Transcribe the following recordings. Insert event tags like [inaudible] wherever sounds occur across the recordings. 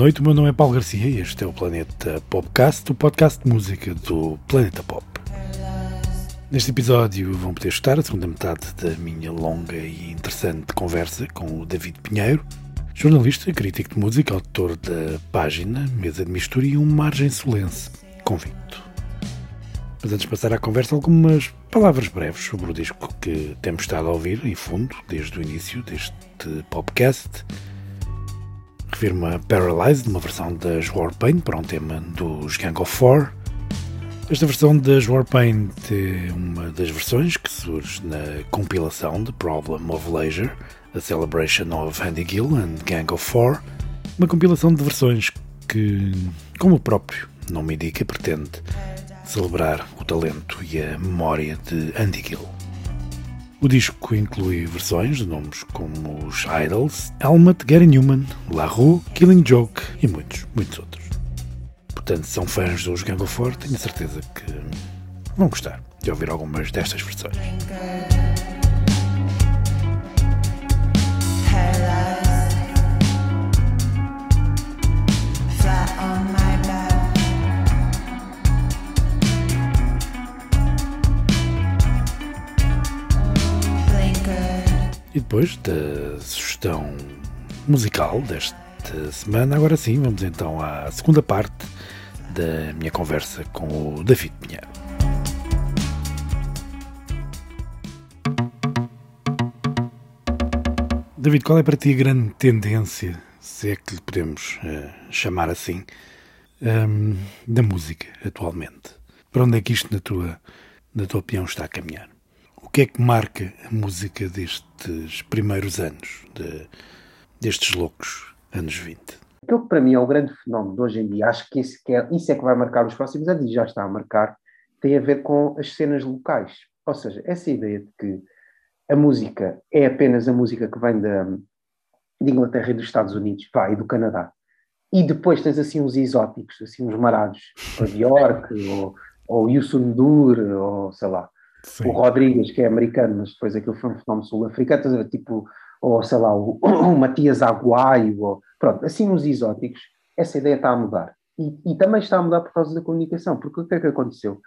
noite. O meu nome é Paulo Garcia e este é o Planeta Popcast, o podcast de música do Planeta Pop. Neste episódio vão poder escutar a segunda metade da minha longa e interessante conversa com o David Pinheiro, jornalista, crítico de música, autor da página Mesa de Mistura e um Margem Solense convicto. Mas antes de passar à conversa, algumas palavras breves sobre o disco que temos estado a ouvir, em fundo, desde o início deste podcast. Refiro-me a Paralyzed, uma versão das Warpaint para um tema dos Gang of Four. Esta versão das Warpaint é uma das versões que surge na compilação de Problem of Leisure, A Celebration of Andy Gill and Gang of Four, uma compilação de versões que, como o próprio nome indica, pretende celebrar o talento e a memória de Andy Gill. O disco inclui versões de nomes como os Idols, Helmet, Gary Newman, La Rue, Killing Joke e muitos, muitos outros. Portanto, se são fãs dos Gang Four, tenho certeza que vão gostar de ouvir algumas destas versões. Depois da sugestão musical desta semana, agora sim, vamos então à segunda parte da minha conversa com o David Pinheiro. David, qual é para ti a grande tendência, se é que lhe podemos uh, chamar assim, um, da música atualmente? Para onde é que isto, na tua, na tua opinião, está a caminhar? o que é que marca a música destes primeiros anos, de, destes loucos anos 20? Aquilo que para mim é o grande fenómeno de hoje em dia, acho que que é, isso é que vai marcar os próximos anos e já está a marcar, tem a ver com as cenas locais. Ou seja, essa ideia de que a música é apenas a música que vem da, de Inglaterra e dos Estados Unidos, pá, e do Canadá. E depois tens assim uns exóticos, assim uns marados, o Bjork, [laughs] ou, ou o Yusun Dur, ou sei lá. Sim. o Rodrigues, que é americano, mas depois aquilo foi um fenómeno sul-africano, tipo, ou sei lá, o, [coughs] o Matias Aguaio, ou, pronto, assim uns exóticos, essa ideia está a mudar. E, e, também está a mudar por causa da comunicação, porque o que é que aconteceu?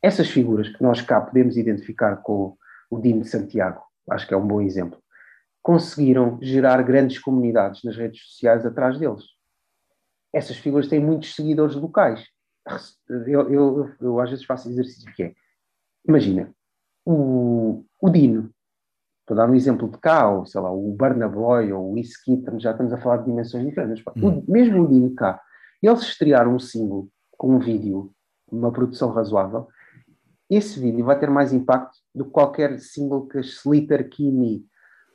Essas figuras que nós cá podemos identificar com o Dino de Santiago, acho que é um bom exemplo, conseguiram gerar grandes comunidades nas redes sociais atrás deles. Essas figuras têm muitos seguidores locais. Eu, eu, eu, eu às vezes faço exercício que é, Imagina, o, o Dino, estou a dar um exemplo de cá, ou sei lá, o Barnaboy ou o Iskitten, já estamos a falar de dimensões diferentes. Hum. O, mesmo o Dino cá, eles estrearam um single com um vídeo, uma produção razoável, esse vídeo vai ter mais impacto do que qualquer single que a Slater Kinney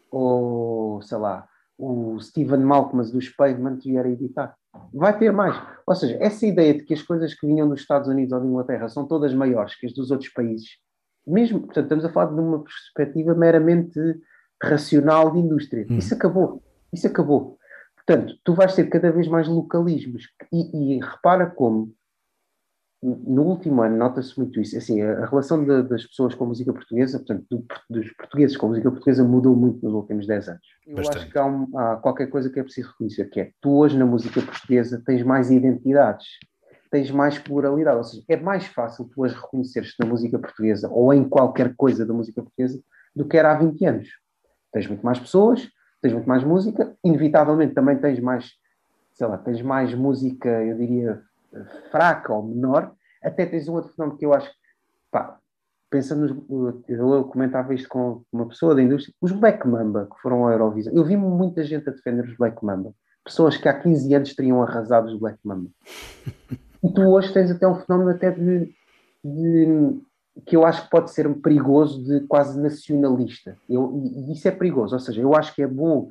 ou, sei lá, o Steven Malcolm dos Pavement vier a editar. Vai ter mais. Ou seja, essa ideia de que as coisas que vinham dos Estados Unidos ou da Inglaterra são todas maiores que as dos outros países, mesmo, portanto, estamos a falar de uma perspectiva meramente racional de indústria. Hum. Isso acabou. Isso acabou. Portanto, tu vais ter cada vez mais localismos. E, e repara como no último ano nota-se muito isso. Assim, a, a relação de, das pessoas com a música portuguesa, portanto, do, dos portugueses com a música portuguesa mudou muito nos últimos 10 anos. Eu Bastante. acho que há, um, há, qualquer coisa que é preciso reconhecer, que é tu hoje na música portuguesa tens mais identidades, tens mais pluralidade, ou seja, é mais fácil tu hoje reconheceres na música portuguesa ou em qualquer coisa da música portuguesa do que era há 20 anos. Tens muito mais pessoas, tens muito mais música, inevitavelmente também tens mais, sei lá, tens mais música, eu diria, fraca ou menor, até tens um outro fenómeno que eu acho, pá, pensando nos, eu comentava isto com uma pessoa da indústria, os Black Mamba que foram ao Eurovisão, eu vi muita gente a defender os Black Mamba, pessoas que há 15 anos teriam arrasado os Black Mamba. [laughs] E tu hoje tens até um fenómeno até de, de que eu acho que pode ser perigoso de quase nacionalista. Eu, e isso é perigoso, ou seja, eu acho que é bom,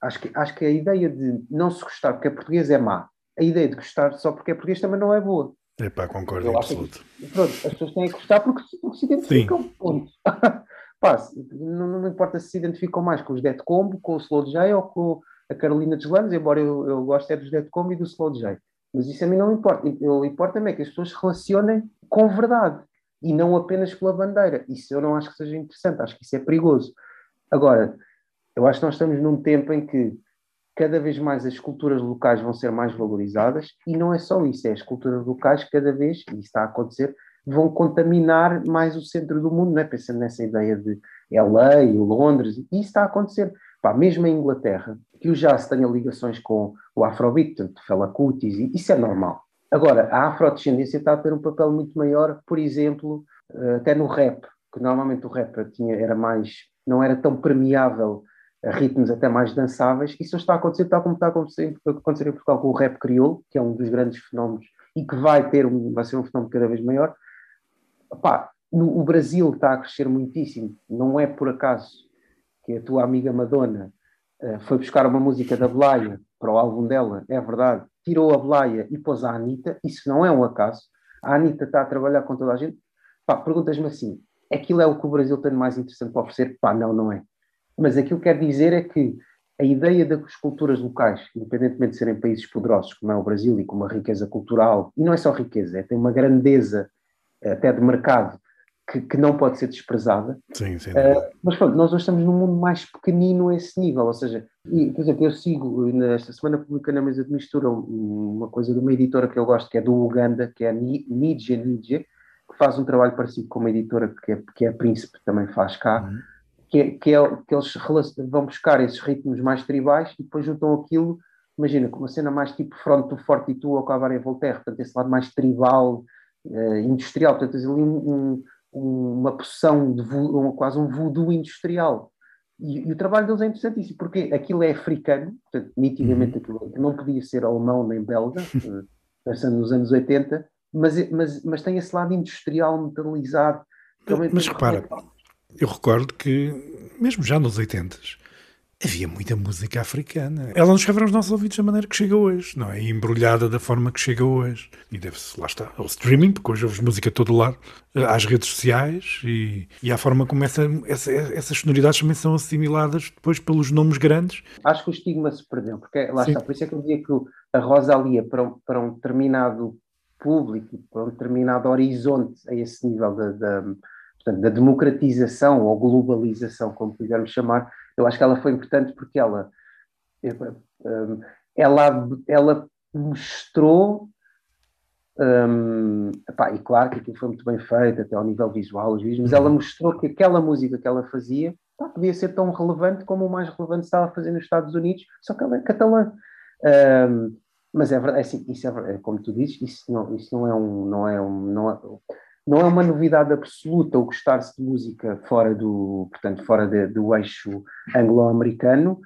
acho que, acho que a ideia de não se gostar porque é português é má, a ideia de gostar só porque é português também não é boa. É pá, concordo em absoluto. Que, pronto, as pessoas têm que gostar porque, porque se identificam. Ponto. [laughs] Pá, não, não, importa se se identificam mais com os Dead Combo, com o Slow J ou com a Carolina dos Landes, embora eu, eu goste é dos Dead Combo e do Slow J. Mas isso a mim não importa. O importa é que as pessoas se relacionem com verdade e não apenas pela bandeira. Isso eu não acho que seja interessante, acho que isso é perigoso. Agora, eu acho que nós estamos num tempo em que cada vez mais as culturas locais vão ser mais valorizadas e não é só isso, é as culturas locais cada vez, e isso está a acontecer, vão contaminar mais o centro do mundo, não é? pensando nessa ideia de LA, Londres, e isso está a acontecer. Pá, mesmo em Inglaterra, que o jazz tenha ligações com o afrobeat, portanto, Fela Kutis, isso é normal. Agora, a afrodescendência está a ter um papel muito maior, por exemplo, eh, até no rap, que normalmente o rap tinha, era mais, não era tão permeável ritmos até mais dançáveis. Isso está a acontecer tal como está a acontecer, em Portugal com o rap crioulo, que é um dos grandes fenómenos e que vai ter um, vai ser um fenómeno cada vez maior. Epá, no, o Brasil está a crescer muitíssimo. Não é por acaso que a tua amiga Madonna uh, foi buscar uma música da Blaia para o álbum dela, é verdade, tirou a Blaia e pôs a Anitta, isso não é um acaso. A Anitta está a trabalhar com toda a gente. Pá, perguntas-me assim, aquilo é o que o Brasil tem mais interessante para oferecer? Pá, não, não é. Mas aquilo que quer dizer é que a ideia das culturas locais, independentemente de serem países poderosos, como é o Brasil, e com uma riqueza cultural, e não é só riqueza, é, tem uma grandeza até de mercado que, que não pode ser desprezada. Sim, sim. Uh, mas pronto, nós hoje estamos num mundo mais pequenino a esse nível, ou seja, e, por exemplo, eu sigo, nesta semana publiquei na mesa de mistura uma coisa de uma editora que eu gosto, que é do Uganda, que é a Nidje Nidje, que faz um trabalho parecido com uma editora que é, que é a Príncipe, também faz cá. Uhum que, é, que, é, que eles vão buscar esses ritmos mais tribais e depois juntam aquilo, imagina, com uma cena mais tipo Front to Fortitude ou Cabaret Voltaire, portanto, esse lado mais tribal, uh, industrial, portanto, tens ali um, um, uma poção, de um, quase um voodoo industrial. E, e, o trabalho deles é interessantíssimo, porque aquilo é africano, portanto, nitidamente uhum. aquilo não podia ser alemão nem belga, uh, [laughs] pensando nos anos 80, mas, mas, mas tem esse lado industrial, metalizado. Mas repara, eu recordo que, mesmo já nos 80 havia muita música africana. Ela não chegava aos nossos ouvidos da maneira que chega hoje, não é? E embrulhada da forma que chega hoje. E deve-se, lá está, ao streaming, porque hoje ouves música a todo lado, às redes sociais e, e à forma como essa, essa, essas sonoridades também são assimiladas depois pelos nomes grandes. Acho que o estigma se perdeu, porque lá Sim. está, por isso é que eu dizia que a Rosalia, para um, para um determinado público, para um determinado horizonte a esse nível da, da portanto, da democratização ou globalização, como quisermos chamar, eu acho que ela foi importante porque ela, ela, ela mostrou, um, epá, e claro que aquilo foi muito bem feito, até ao nível visual, os vídeos, mas ela mostrou que aquela música que ela fazia podia ser tão relevante como o mais relevante estava a fazer nos Estados Unidos, só que ela é catalã. Um, mas é verdade, é assim, isso é, como tu dizes, isso não, isso não é um, não é um, não é, não é uma novidade absoluta o gostar-se de música fora do, portanto, fora de, do eixo anglo-americano,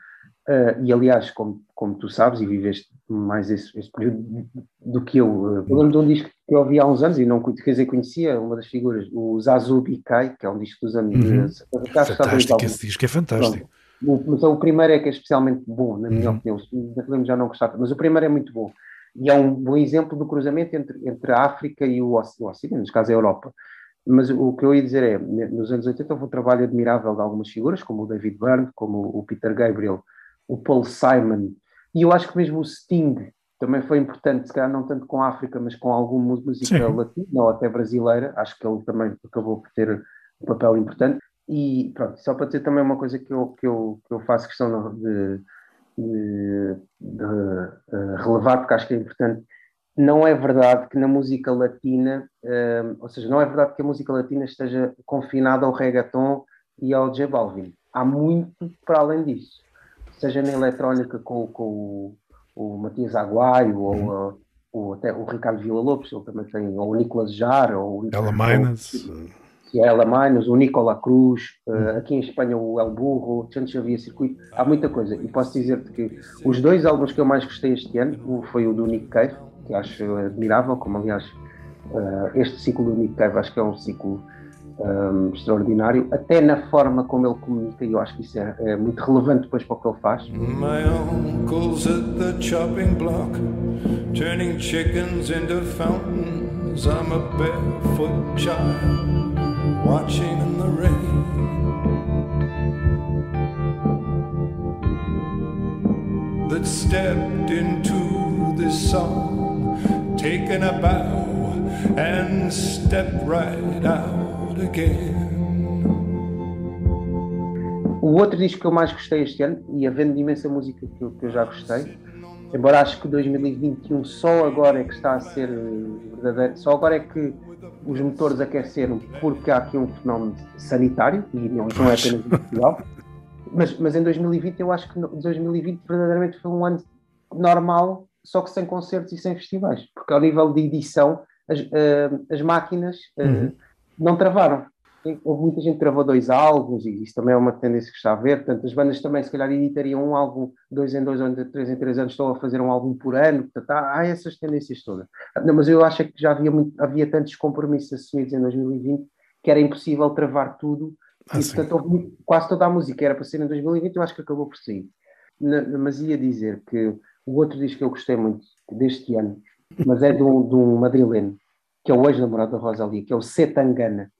uh, e aliás, como, como tu sabes, e viveste mais esse, esse período do que eu, uh, eu lembro de um disco que eu ouvi há uns anos, e não quer dizer, conhecia uma das figuras, o Zazu Bikai, que é um disco dos anos uhum. Fantástico, esse disco é fantástico. Pronto. O, mas o primeiro é que é especialmente bom, na minha uhum. opinião. Lembro já não gostava, mas o primeiro é muito bom e é um bom exemplo do cruzamento entre, entre a África e o, Ocidente, neste caso a Europa. Mas o que eu ia dizer é, nos anos 80 houve um trabalho admirável de algumas figuras, como o David Byrne, como o Peter Gabriel, o Paul Simon, e eu acho que mesmo o Sting também foi importante, se calhar não tanto com a África, mas com alguma música Sim. latina ou até brasileira, acho que ele também acabou por ter um papel importante. E pronto, só para dizer também uma coisa que eu, que eu, que eu faço questão de, de, de uh, relevar, porque acho que é importante. Não é verdade que na música latina, uh, ou seja, não é verdade que a música latina esteja confinada ao reggaeton e ao J Balvin. Há muito para além disso. Seja na eletrónica com, com o, o Matias Aguaio ou, uhum. ou, até o Ricardo Vila Lopes, ele também tem, ou o Nicolas Jar, ou o Ela Minas que é Ela Manos, o Nicola Cruz, uh, aqui em Espanha o El Burro, Santos Xavier Circuito, há muita coisa. E posso dizer-te que os dois álbuns que eu mais gostei este ano foi o do Nick Cave, que acho admirável, como aliás uh, este ciclo do Nick Cave acho que é um ciclo um, extraordinário, até na forma como ele comunica, e eu acho que isso é, é, muito relevante depois para o que ele faz. My uncle's at the chopping block, turning chickens into fountains. I'm a barefoot child. Watching in the rain. That stepped into this song, taken a bow, and stepped right out again. o outro disco que eu mais gostei este ano, e havendo imensa música que eu, que eu já gostei, embora acho que 2021 só agora é que está a ser verdadeiro, só agora é que os motores aqueceram porque há aqui um fenómeno sanitário e não, não é apenas em Portugal. Mas, mas em 2020 eu acho que 2020 verdadeiramente foi um ano normal, só que sem concertos e sem festivais, porque ao nível de edição as, uh, as máquinas uh, uhum. não travaram. Houve muita gente que gravou dois álbuns e isso também é uma tendência que está a ver. Portanto, as bandas também, se calhar, editariam um álbum dois em dois ou três em três anos, estão a fazer um álbum por ano. Portanto, há, há essas tendências todas. Não, mas eu acho que já havia, muito, havia tantos compromissos assumidos em 2020 que era impossível travar tudo. Ah, e, portanto, houve, quase toda a música era para ser em 2020, eu acho que acabou por sair. mas ia dizer que o outro disco que eu gostei muito deste ano, mas é de um, de um madrileno, que é o ex-namorado da Rosalia, que é o Setangana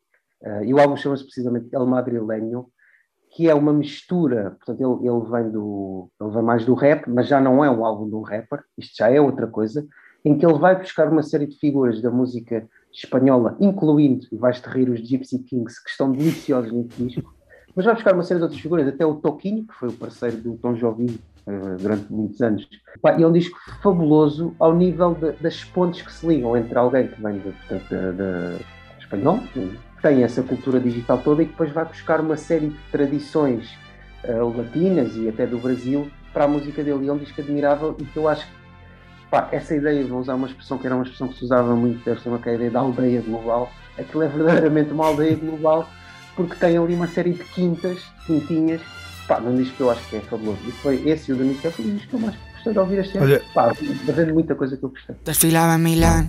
Uh, e o álbum chama-se precisamente El Madrileño, que é uma mistura, portanto, ele, ele, vem do, ele vem mais do rap, mas já não é um álbum de um rapper, isto já é outra coisa, em que ele vai buscar uma série de figuras da música espanhola, incluindo, e vais-te rir, os Gypsy Kings, que estão deliciosos neste disco, mas vai buscar uma série de outras figuras, até o Toquinho, que foi o parceiro do Tom Jobim uh, durante muitos anos. E é um disco fabuloso ao nível de, das pontes que se ligam entre alguém que vem de, portanto, de, de espanhol, tem essa cultura digital toda e que depois vai buscar uma série de tradições uh, latinas e até do Brasil para a música dele. E é um disco admirável e que eu acho que pá, essa ideia, vou usar uma expressão que era uma expressão que se usava muito, deve ser uma que é a ideia da aldeia global. Aquilo é verdadeiramente uma aldeia global porque tem ali uma série de quintas, quintinhas, pá, num disco que eu acho que é fabuloso. E foi esse e o do Nick foi o disco que eu mais gostei de ouvir este ano. Olha... Pá, fazendo muita coisa que eu gostei. Desfilava em Milán.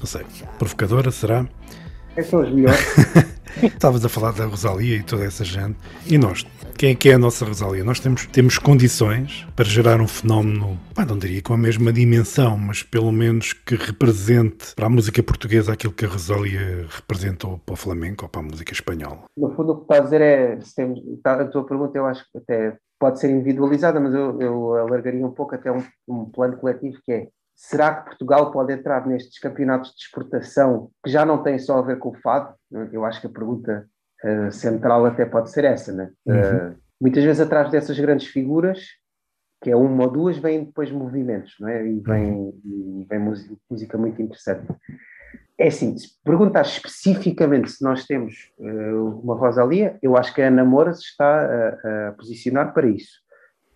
não sei, provocadora, será? É são as melhores. [laughs] Estavas a falar da Rosalia e toda essa gente. E nós? Quem é que é a nossa Rosalia? Nós temos, temos condições para gerar um fenómeno, pá, não diria com a mesma dimensão, mas pelo menos que represente para a música portuguesa aquilo que a Rosalia representou para o flamenco ou para a música espanhola. No fundo, o que estás a dizer é, temos, tá, a tua pergunta eu acho que até pode ser individualizada, mas eu, eu alargaria um pouco até um, um plano coletivo que é Será que Portugal pode entrar nestes campeonatos de exportação que já não têm só a ver com o fado? Eu acho que a pergunta uh, central até pode ser essa, né? Uhum. Uh, muitas vezes atrás dessas grandes figuras, que é uma ou duas, vêm depois movimentos, não é? E vem, uhum. e vem música, música, muito interessante. É assim, se perguntar especificamente se nós temos uh, uma Rosalia, eu acho que a Ana Moura se está a, a posicionar para isso.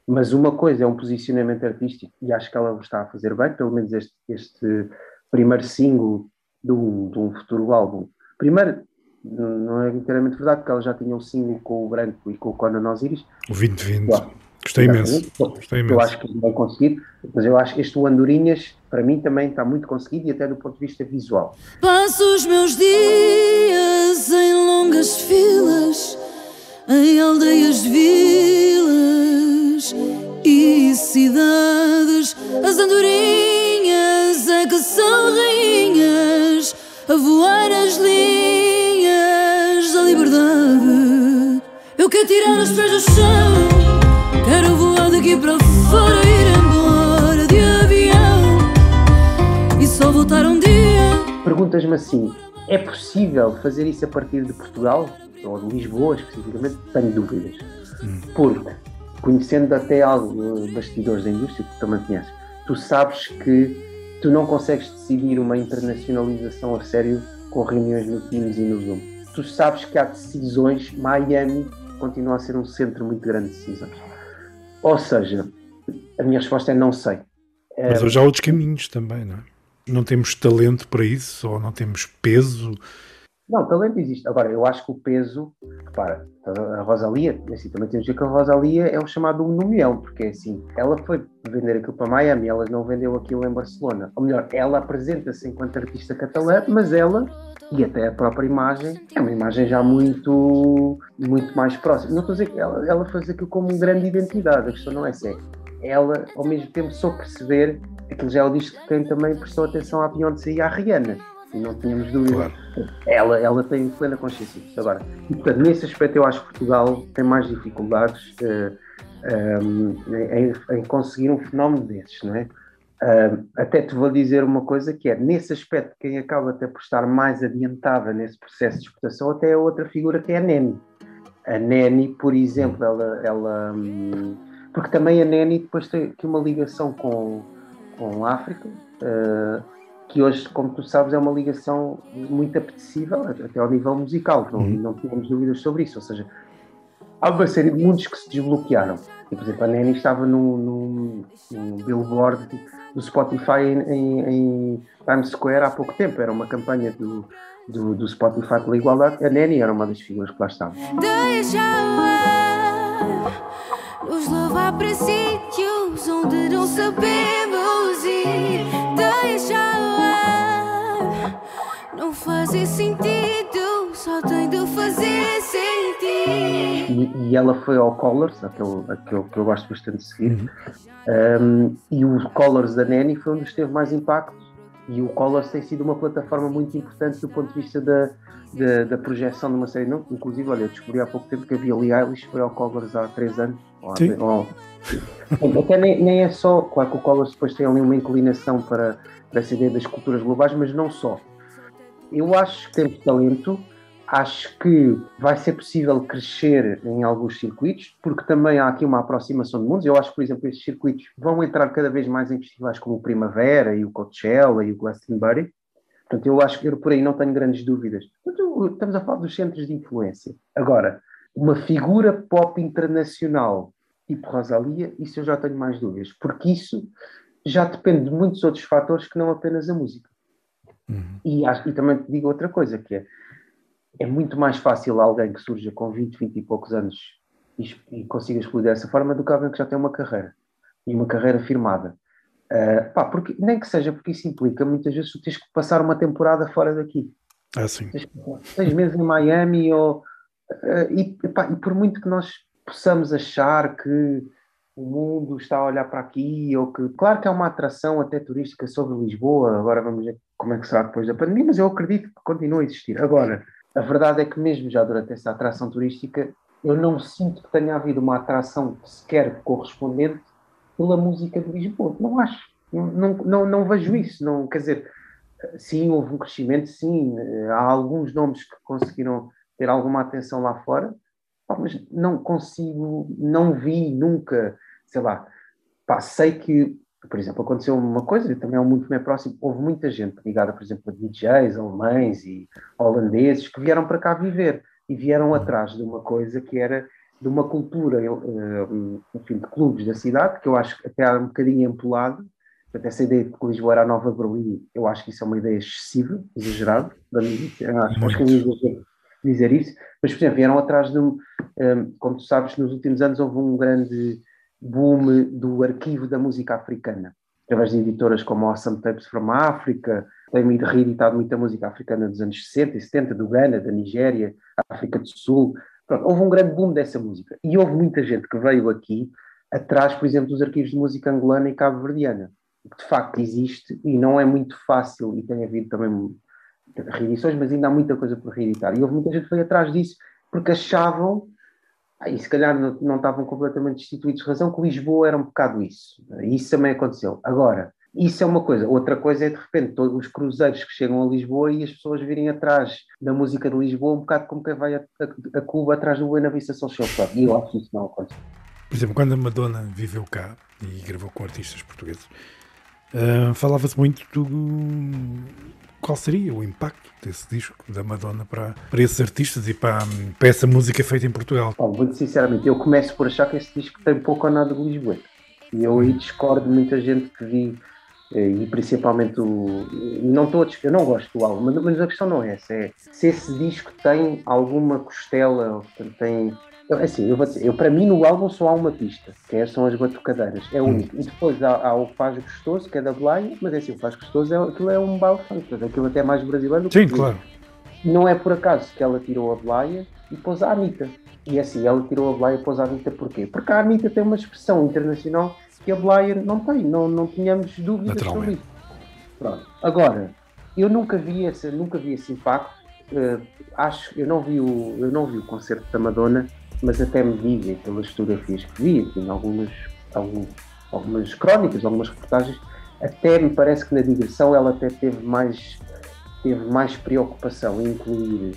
Mas uma coisa é um posicionamento artístico, e acho que ela o está a fazer bem, pelo menos este, este primeiro single de um, de um futuro álbum. Primeiro, não é inteiramente verdade, porque ela já tinha um single com o Branco e com o Conan Osiris. O 2020. Claro. Gostei imenso. Gostei imenso. Eu acho que bem conseguido, mas eu acho que este Andorinhas, para mim, também está muito conseguido e até do ponto de vista visual. Passo os meus dias em longas filas, em aldeias, vilas e cidades, as andorinhas é que são rainhas, a voar as linhas da liberdade. Eu quero tirar os pés do chão, quero voar daqui para fora, ir embora de avião e só voltar um dia. Perguntas-me assim: é possível fazer isso a partir de Portugal? Ou de Lisboa, especificamente? Tenho dúvidas. Hum. Porque conhecendo até algo bastidores da indústria, que também conheces, tu sabes que tu não consegues decidir uma internacionalização a sério com reuniões no Teams e no Zoom. Tu sabes que há decisões, Miami continua a ser um centro muito grande de decisões. Ou seja, a minha resposta é não sei. Mas hoje há outros caminhos também, não é? Não temos talento para isso, ou não temos peso Não, talento existe. Agora, eu acho que o peso, repara, a Rosalia, assim, também temos que dizer que a Rosalia é o chamado um no milhão, porque assim, ela foi vender aquilo para Miami, ela não vendeu aquilo em Barcelona. Ou melhor, ela apresenta-se enquanto artista catalã, mas ela e até a própria imagem é uma imagem já muito, muito mais próxima. Não estou a dizer que ela, ela faz aquilo como uma grande identidade, a questão não é se ela, ao mesmo tempo, só perceber aquilo já é o disco que quem também prestou atenção à Beyoncé e à Rihanna não tínhamos dúvida. Claro. Ela, ela tem plena consciência disso. Agora, e, portanto, nesse aspecto, eu acho que Portugal tem mais dificuldades uh, eh, um, ehm, em, em, conseguir um fenómeno desses, não é? Uh, até te vou dizer uma coisa que é, nesse aspecto, quem acaba até por estar mais adiantada nesse processo de exportação até é outra figura que é a Neni. A Neni, por exemplo, ela, ela um, porque também a Neni depois tem aqui uma ligação com, com a África, uh, que hoje, como tu sabes, é uma ligação muito apetecível, até ao nível musical, não, uhum. não tínhamos dúvidas sobre isso. Ou seja, há uma série de mundos que se desbloquearam. E, por exemplo, a Neni estava num, num, num billboard do Spotify em, em, em, Times Square há pouco tempo. Era uma campanha do, do, do Spotify pela igualdade. A Neni era uma das figuras que lá estava. Nos levar para sítios onde não sabemos ir. Fazer sentido, só tem de fazer sentido. E, e ela foi ao Colors, aquele, aquele que eu gosto bastante de seguir, uhum. um, e o Colors da Nanny foi onde teve mais impacto. E o Colors tem sido uma plataforma muito importante do ponto de vista da, da, da projeção de uma série. Não, inclusive, olha, eu descobri há pouco tempo que a Billie Eilish foi ao Colors há três anos. Sim. Ou, até nem, nem, é só, claro que o Colors depois tem ali uma inclinação para, para essa ideia das culturas globais, mas não só eu acho que temos talento, acho que vai ser possível crescer em alguns circuitos, porque também há aqui uma aproximação de mundos. Eu acho que, por exemplo, estes circuitos vão entrar cada vez mais em festivais como o Primavera e o Coachella e o Glastonbury. Portanto, eu acho que eu por aí não tenho grandes dúvidas. estamos a falar dos centros de influência. Agora, uma figura pop internacional tipo Rosalia, isso eu já tenho mais dúvidas, porque isso já depende de muitos outros fatores que não apenas a música. Uhum. E, acho, e também te digo outra coisa, que é, é muito mais fácil alguém que surja com 20, 20 e poucos anos e, e consiga explodir dessa forma do que alguém que já tem uma carreira, e uma carreira firmada. Uh, pá, porque, nem que seja porque isso implica, muitas vezes tu tens que passar uma temporada fora daqui. Ah, sim. Tens, seis meses em Miami ou... Uh, e, pá, e por muito que nós possamos achar que o mundo está a olhar para aqui, ou que, claro que é uma atração até turística sobre Lisboa, agora vamos ver como é que será depois da pandemia, mas eu acredito que continua a existir. Agora, a verdade é que mesmo já durante essa atração turística, eu não sinto que tenha havido uma atração sequer correspondente pela música de Lisboa. Não acho. Não, não, não, vejo isso. Não, quer dizer, sim, houve um crescimento, sim, há alguns nomes que conseguiram ter alguma atenção lá fora, mas não consigo, não vi nunca sei lá, pá, sei que, por exemplo, aconteceu uma coisa, e também é muito bem próximo, houve muita gente ligada, por exemplo, a DJs alemães e holandeses que vieram para cá viver e vieram atrás de uma coisa que era de uma cultura, eh, enfim, de clubes da cidade, que eu acho que até era um bocadinho empolado, até essa ideia de que Lisboa era a nova Berlim, eu acho que isso é uma ideia excessiva, exagerada, acho que é exagero dizer isso, mas, por exemplo, vieram atrás de um, eh, como tu sabes, nos últimos anos houve um grande boom do arquivo da música africana, através de editoras como Awesome Tapes from Africa, tem reeditado muita música africana dos anos 60 e 70, do Ghana, da Nigéria, África do Sul. Pronto, houve um grande boom dessa música. E houve muita gente que veio aqui atrás, por exemplo, dos arquivos de música angolana e cabo-verdiana, que de facto existe e não é muito fácil, e tem havido também reedições, mas ainda há muita coisa por reeditar. E houve muita gente que veio atrás disso porque achavam e se calhar não, não estavam completamente destituídos de razão, que Lisboa era um bocado isso. Isso também aconteceu. Agora, isso é uma coisa. Outra coisa é, de repente, todos os cruzeiros que chegam a Lisboa e as pessoas virem atrás da música de Lisboa, um bocado como quem vai a, a, a Cuba atrás do Buena Vista Social Club. E eu acho que isso não acontece. Por exemplo, quando a Madonna viveu cá e gravou com artistas portugueses, uh, falava-se muito do, qual seria o impacto desse disco da Madonna para, para esses artistas e para, para essa música feita em Portugal? Bom, muito sinceramente, eu começo por achar que esse disco tem pouco ou nada de Lisboa. E eu aí discordo de muita gente que vi Eh, e principalmente o. Não todos, eu não gosto do álbum, mas a questão não é essa, é se esse disco tem alguma costela, tem. Assim, eu vou dizer, eu, para mim no álbum só há uma pista, que é, são as batucadeiras, é único. Hum. E depois há, há, o Faz Gostoso, que é da Blaia, mas é assim, o Faz Gostoso, é, aquilo é um baile funk, aquilo até é mais brasileiro. Sim, claro. Não é por acaso que ela tirou a Blaia e pôs a Anitta. E assim, ela tirou a Blaia e pôs a Anitta porquê? Porque a Anitta tem uma expressão internacional que a Blaia não tem, não, não tínhamos dúvidas sobre isso. Pronto. Agora, eu nunca vi esse, nunca vi esse impacto. Uh, acho, eu não vi o, eu não vi o concerto da Madonna, mas até me dizem pelas fotografias que vi, em algumas, algumas, algumas crónicas, algumas reportagens, até me parece que na digressão ela até teve mais, teve mais preocupação em incluir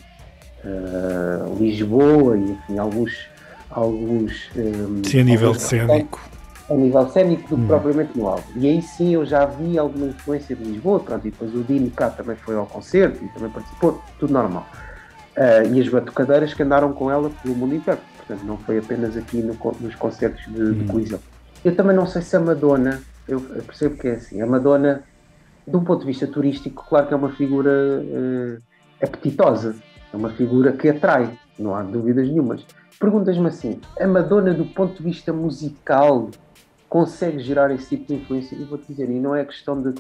uh, Lisboa e enfim, alguns, alguns um, Sim, a nível cénico a nível cénico do que hum. propriamente no álbum. E aí sim eu já vi alguma influência de Lisboa, pronto, e depois o Dino cá também foi ao concerto e também participou, tudo normal. Uh, e as batucadeiras que andaram com ela pelo mundo inteiro, portanto não foi apenas aqui no, nos concertos de, hum. de colisão. Eu também não sei se a Madonna, eu, eu, percebo que é assim, a Madonna, de um ponto de vista turístico, claro que é uma figura uh, apetitosa, é uma figura que atrai, não há dúvidas nenhumas. Perguntas-me assim, a Madonna do ponto de vista musical consegue gerar esse tipo de influência. E vou-te dizer, e não é questão de.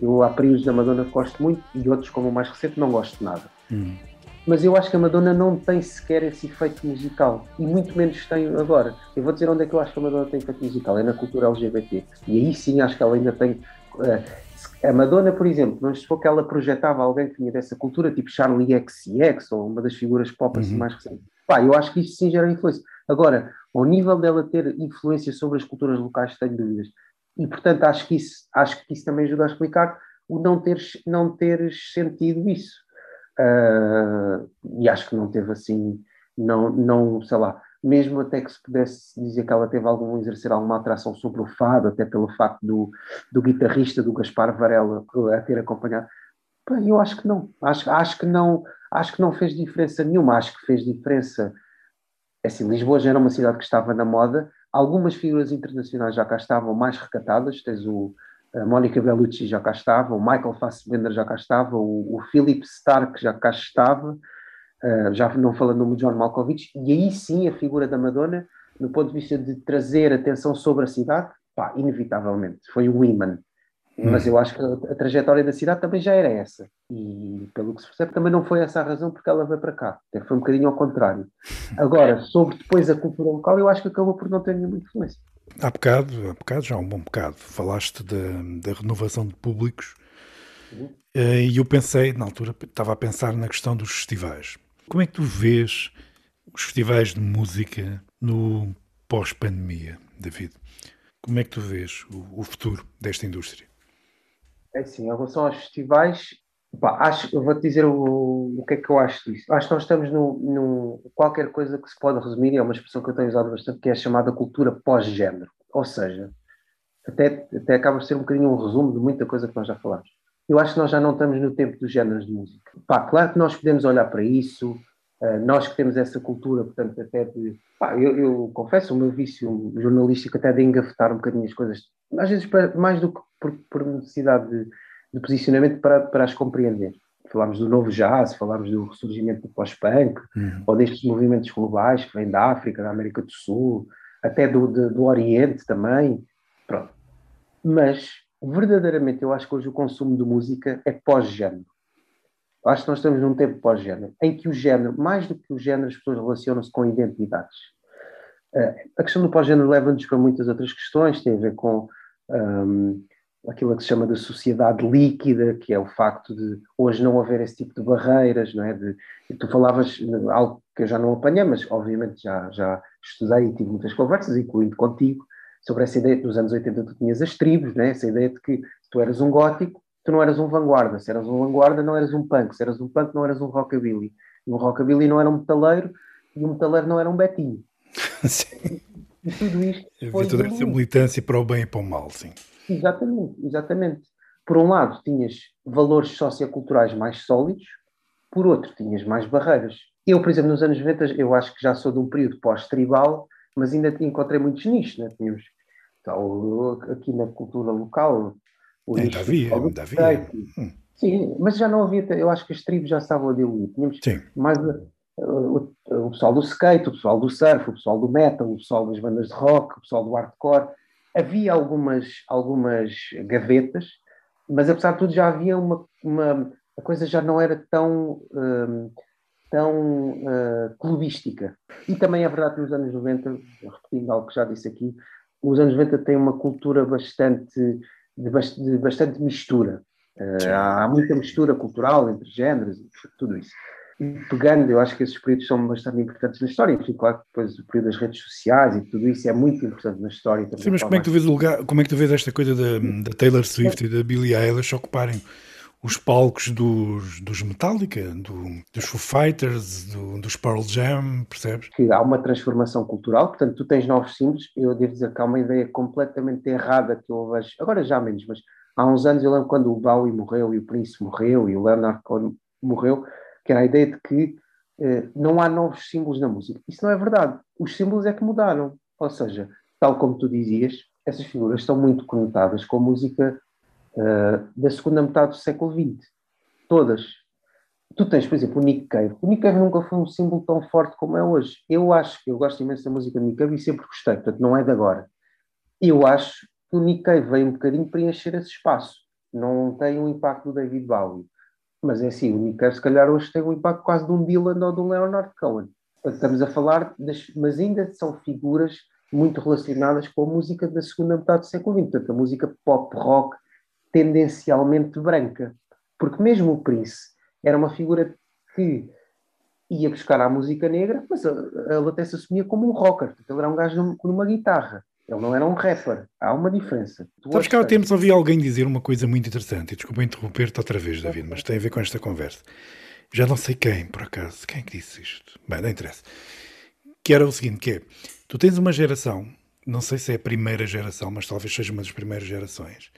Eu há períodos da Madonna que gosto muito e outros, como o mais recente, não gosto de nada. Hum. Mas eu acho que a Madonna não tem sequer esse efeito musical e muito menos tem agora. Eu vou dizer onde é que eu acho que a Madonna tem efeito musical: é na cultura LGBT. E aí sim acho que ela ainda tem. Uh, a Madonna, por exemplo, não se for que ela projetava alguém que vinha dessa cultura, tipo Charlie XCX ou uma das figuras pop assim uhum. mais recentes. Pá, eu acho que isso sim gera influência. Agora, ao nível dela ter influência sobre as culturas locais, tenho dúvidas. E, portanto, acho que isso, acho que isso também ajuda a explicar o não teres, não teres sentido isso. Uh, e acho que não teve assim, não, não, sei lá, mesmo até que se pudesse dizer que ela teve algum, exercer alguma atração sobre o fado, até pelo facto do, do guitarrista do Gaspar Varela a ter acompanhado. Eu acho que não, acho, acho que não, acho que não fez diferença nenhuma, acho que fez diferença é assim, Lisboa já era uma cidade que estava na moda, algumas figuras internacionais já cá estavam mais recatadas, tens o a Mónica Bellucci já cá estava, o Michael Fassbender já cá estava, o, o Philip Stark já cá estava, uh, já não falando no John Malkovich, e aí sim a figura da Madonna, no ponto de vista de trazer atenção sobre a cidade, pá, inevitavelmente, foi o Women. Mas eu acho que a, a, trajetória da cidade também já era essa. E pelo que se percebe, também não foi essa a razão porque ela veio para cá. Foi um bocadinho ao contrário. [laughs] Agora, sobre depois a cultura local, eu acho que acabou por não ter nenhuma influência. Há bocado, há bocado, já há um bom bocado, falaste da, da renovação de públicos uhum. E eu pensei, na altura, estava a pensar na questão dos festivais. Como é que tu vês os festivais de música no pós-pandemia, David? Como é que tu vês o, o futuro desta indústria? É assim, em relação aos festivais, pá, acho, eu vou-te dizer o, o que é que eu acho disso. Acho que nós estamos num, qualquer coisa que se pode resumir, é uma expressão que eu tenho usado bastante, que é a chamada cultura pós-género. Ou seja, até, até acaba por ser um bocadinho um resumo de muita coisa que nós já falamos. Eu acho que nós já não estamos no tempo dos géneros de música. Pá, claro que nós podemos olhar para isso, uh, nós que temos essa cultura, portanto, até de. Pá, eu, eu confesso o meu vício jornalístico até de engafetar um bocadinho as coisas, às vezes mais do que por, por necessidade de, de, posicionamento para, para as compreender. Falámos do novo jazz, falámos do ressurgimento do pós-punk, uhum. ou destes movimentos globais que vêm da África, da América do Sul, até do, de, do Oriente também. Pronto. Mas, verdadeiramente, eu acho que hoje o consumo de música é pós-género. Acho que nós estamos num tempo pós-género, em que o género, mais do que o género, as pessoas relacionam-se com identidades. Uh, a questão do pós-género leva-nos para muitas outras questões, tem a ver com um, aquilo que se chama de sociedade líquida, que é o facto de hoje não haver esse tipo de barreiras, não é? De, tu falavas algo que eu já não apanhei, mas obviamente já, já estudei e tive muitas conversas, incluindo contigo, sobre essa ideia nos anos 80 tu tinhas as tribos, não é? essa ideia de que se tu eras um gótico, tu não eras um vanguarda, se eras um vanguarda não eras um punk, se eras um punk não eras um rockabilly, e um rockabilly não era um metaleiro, e um metaleiro não era um betinho. [laughs] Sim. E tudo isto foi... Toda essa militância para o bem e para o mal, sim. Exatamente, exatamente. Por um lado, tinhas valores socioculturais mais sólidos, por outro, tinhas mais barreiras. Eu, por exemplo, nos anos 90, eu acho que já sou de um período pós-tribal, mas ainda encontrei muitos nichos, né? Tínhamos então, aqui na cultura local, ainda havia, ainda havia. Hum. Sim, mas já não havia, eu acho que as tribos já estavam a diluir. Tínhamos Sim. mais uh, o, o, pessoal do skate, o pessoal do surf, o pessoal do metal, o pessoal das bandas de rock, o pessoal do hardcore. Havia algumas, algumas gavetas, mas apesar de tudo já havia uma, uma a coisa já não era tão, um, tão uh, clubística. E também é verdade que nos anos 90, repetindo algo que já disse aqui, os anos 90 têm uma cultura bastante de, de bastante mistura. Uh, há muita mistura cultural entre géneros, tudo isso. E pegando, eu acho que esses períodos são bastante importantes na história. Enfim, claro que depois o período das redes sociais e tudo isso é muito importante na história. Sim, mas como é, que tu vês o lugar, como é que tu vês esta coisa da, da Taylor Swift e da Billie Eilish ocuparem os palcos dos, dos Metallica, do, dos Foo Fighters, do, dos Pearl Jam, percebes? Que há uma transformação cultural, portanto, tu tens novos símbolos. Eu devo dizer que há uma ideia completamente errada que eu vejo, agora já menos, mas há uns anos eu lembro quando o Bowie morreu e o Prince morreu e o Leonard Cohen morreu, que era a ideia de que eh, não há novos símbolos na música. Isso não é verdade. Os símbolos é que mudaram. Ou seja, tal como tu dizias, essas figuras estão muito conectadas com a música uh, da segunda metade do século XX. Todas. Tu tens, por exemplo, o Nick Cave. O Nick Cave nunca foi um símbolo tão forte como é hoje. Eu acho que eu gosto imenso da música do Nick Cave e sempre gostei, portanto, não é de agora. Eu acho que o Nick Cave veio um bocadinho preencher esse espaço. Não tem o impacto do David Bowie. Mas é assim, o Nick Cave, se calhar, hoje tem um impacto quase de um Dylan ou de um Leonard Cohen. Estamos a falar, das, mas ainda são figuras muito relacionadas com a música da segunda metade do século XX, portanto, a música pop rock tendencialmente branca. Porque mesmo o Prince era uma figura que ia buscar a música negra, mas ele até se assumia como um rocker. Ele era um gajo numa guitarra. Ele não era um rapper. Há uma diferença. Tu Sabes que há tempos ouvi alguém dizer uma coisa muito interessante, e desculpa interromper-te outra vez, David, mas tem a ver com esta conversa. Já não sei quem, por acaso. Quem é que disse isto? Bem, não interessa. Que era o seguinte, que é, tu tens uma geração, não sei se é a primeira geração, mas talvez seja uma das primeiras gerações,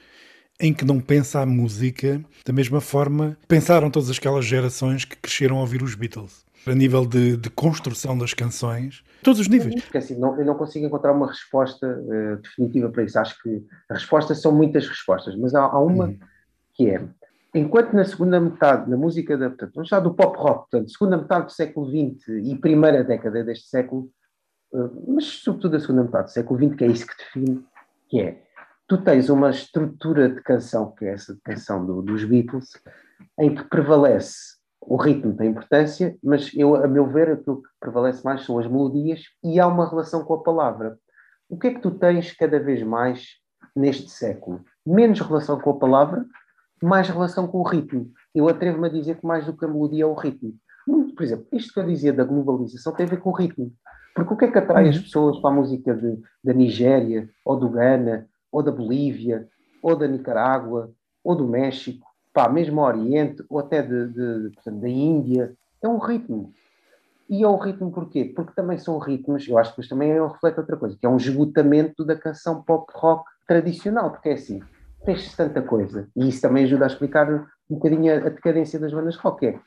em que não pensa a música da mesma forma que pensaram todas aquelas gerações que cresceram a ouvir os Beatles. A nível de, de construção das canções, todos os níveis. Assim, não, eu não consigo encontrar uma resposta uh, definitiva para isso. Acho que as respostas são muitas respostas, mas há, há uma uhum. que é enquanto na segunda metade, na música da, portanto, vamos falar do pop rock, portanto, segunda metade do século XX e primeira década deste século, uh, mas sobretudo a segunda metade do século XX, que é isso que define, que é tu tens uma estrutura de canção, que é essa canção do, dos Beatles, em que prevalece o ritmo tem importância, mas eu, a meu ver, aquilo que prevalece mais são as melodias e há uma relação com a palavra. O que é que tu tens cada vez mais neste século? Menos relação com a palavra, mais relação com o ritmo. Eu atrevo-me a dizer que mais do que a melodia é o ritmo. Por exemplo, isto que eu dizia da globalização tem a ver com o ritmo. Porque o que é que atrai as uhum. pessoas para a música de, da Nigéria, ou do Ghana, ou da Bolívia, ou da Nicarágua, ou do México, pá, mesmo Oriente, ou até de, de, portanto, da Índia, é um ritmo. E é um ritmo porquê? Porque também são ritmos, eu acho que também é um reflete outra coisa, que é um esgotamento da canção pop rock tradicional, porque é assim, fez-se tanta coisa, e isso também ajuda a explicar um bocadinho a, decadência das bandas rock. É,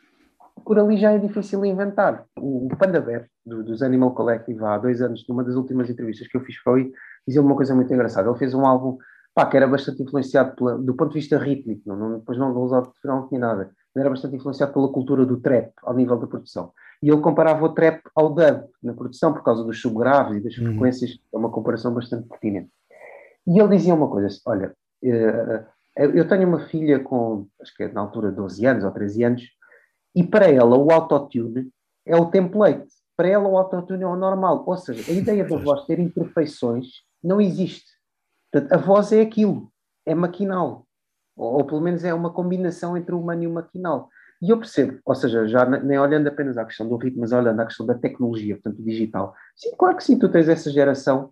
por ali já é difícil inventar. O Panda Bear, do, dos Animal Collective, há dois anos, numa das últimas entrevistas que eu fiz foi dizer uma coisa muito engraçada. Ele fez um álbum pá, que era bastante influenciado pela, do ponto de vista rítmico, não, não, depois não, não, não, não tinha nada, era bastante influenciado pela cultura do trap ao nível da produção. E ele comparava o trap ao dub na produção por causa dos subgraves e das uhum. frequências, é uma comparação bastante pertinente. E ele dizia uma coisa: olha, eh, eu tenho uma filha com, acho que é na altura 12 anos ou 13 anos, e para ela o autotune é o template. Para ela o autotune é o normal. Ou seja, a ideia da voz ter imperfeições não existe. Portanto, a voz é aquilo, é maquinal. Ou, ou, pelo menos é uma combinação entre o humano e o maquinal. E eu percebo, ou seja, já nem olhando apenas à questão do ritmo, mas olhando à questão da tecnologia, portanto, digital. Sim, claro que sim, tu tens essa geração.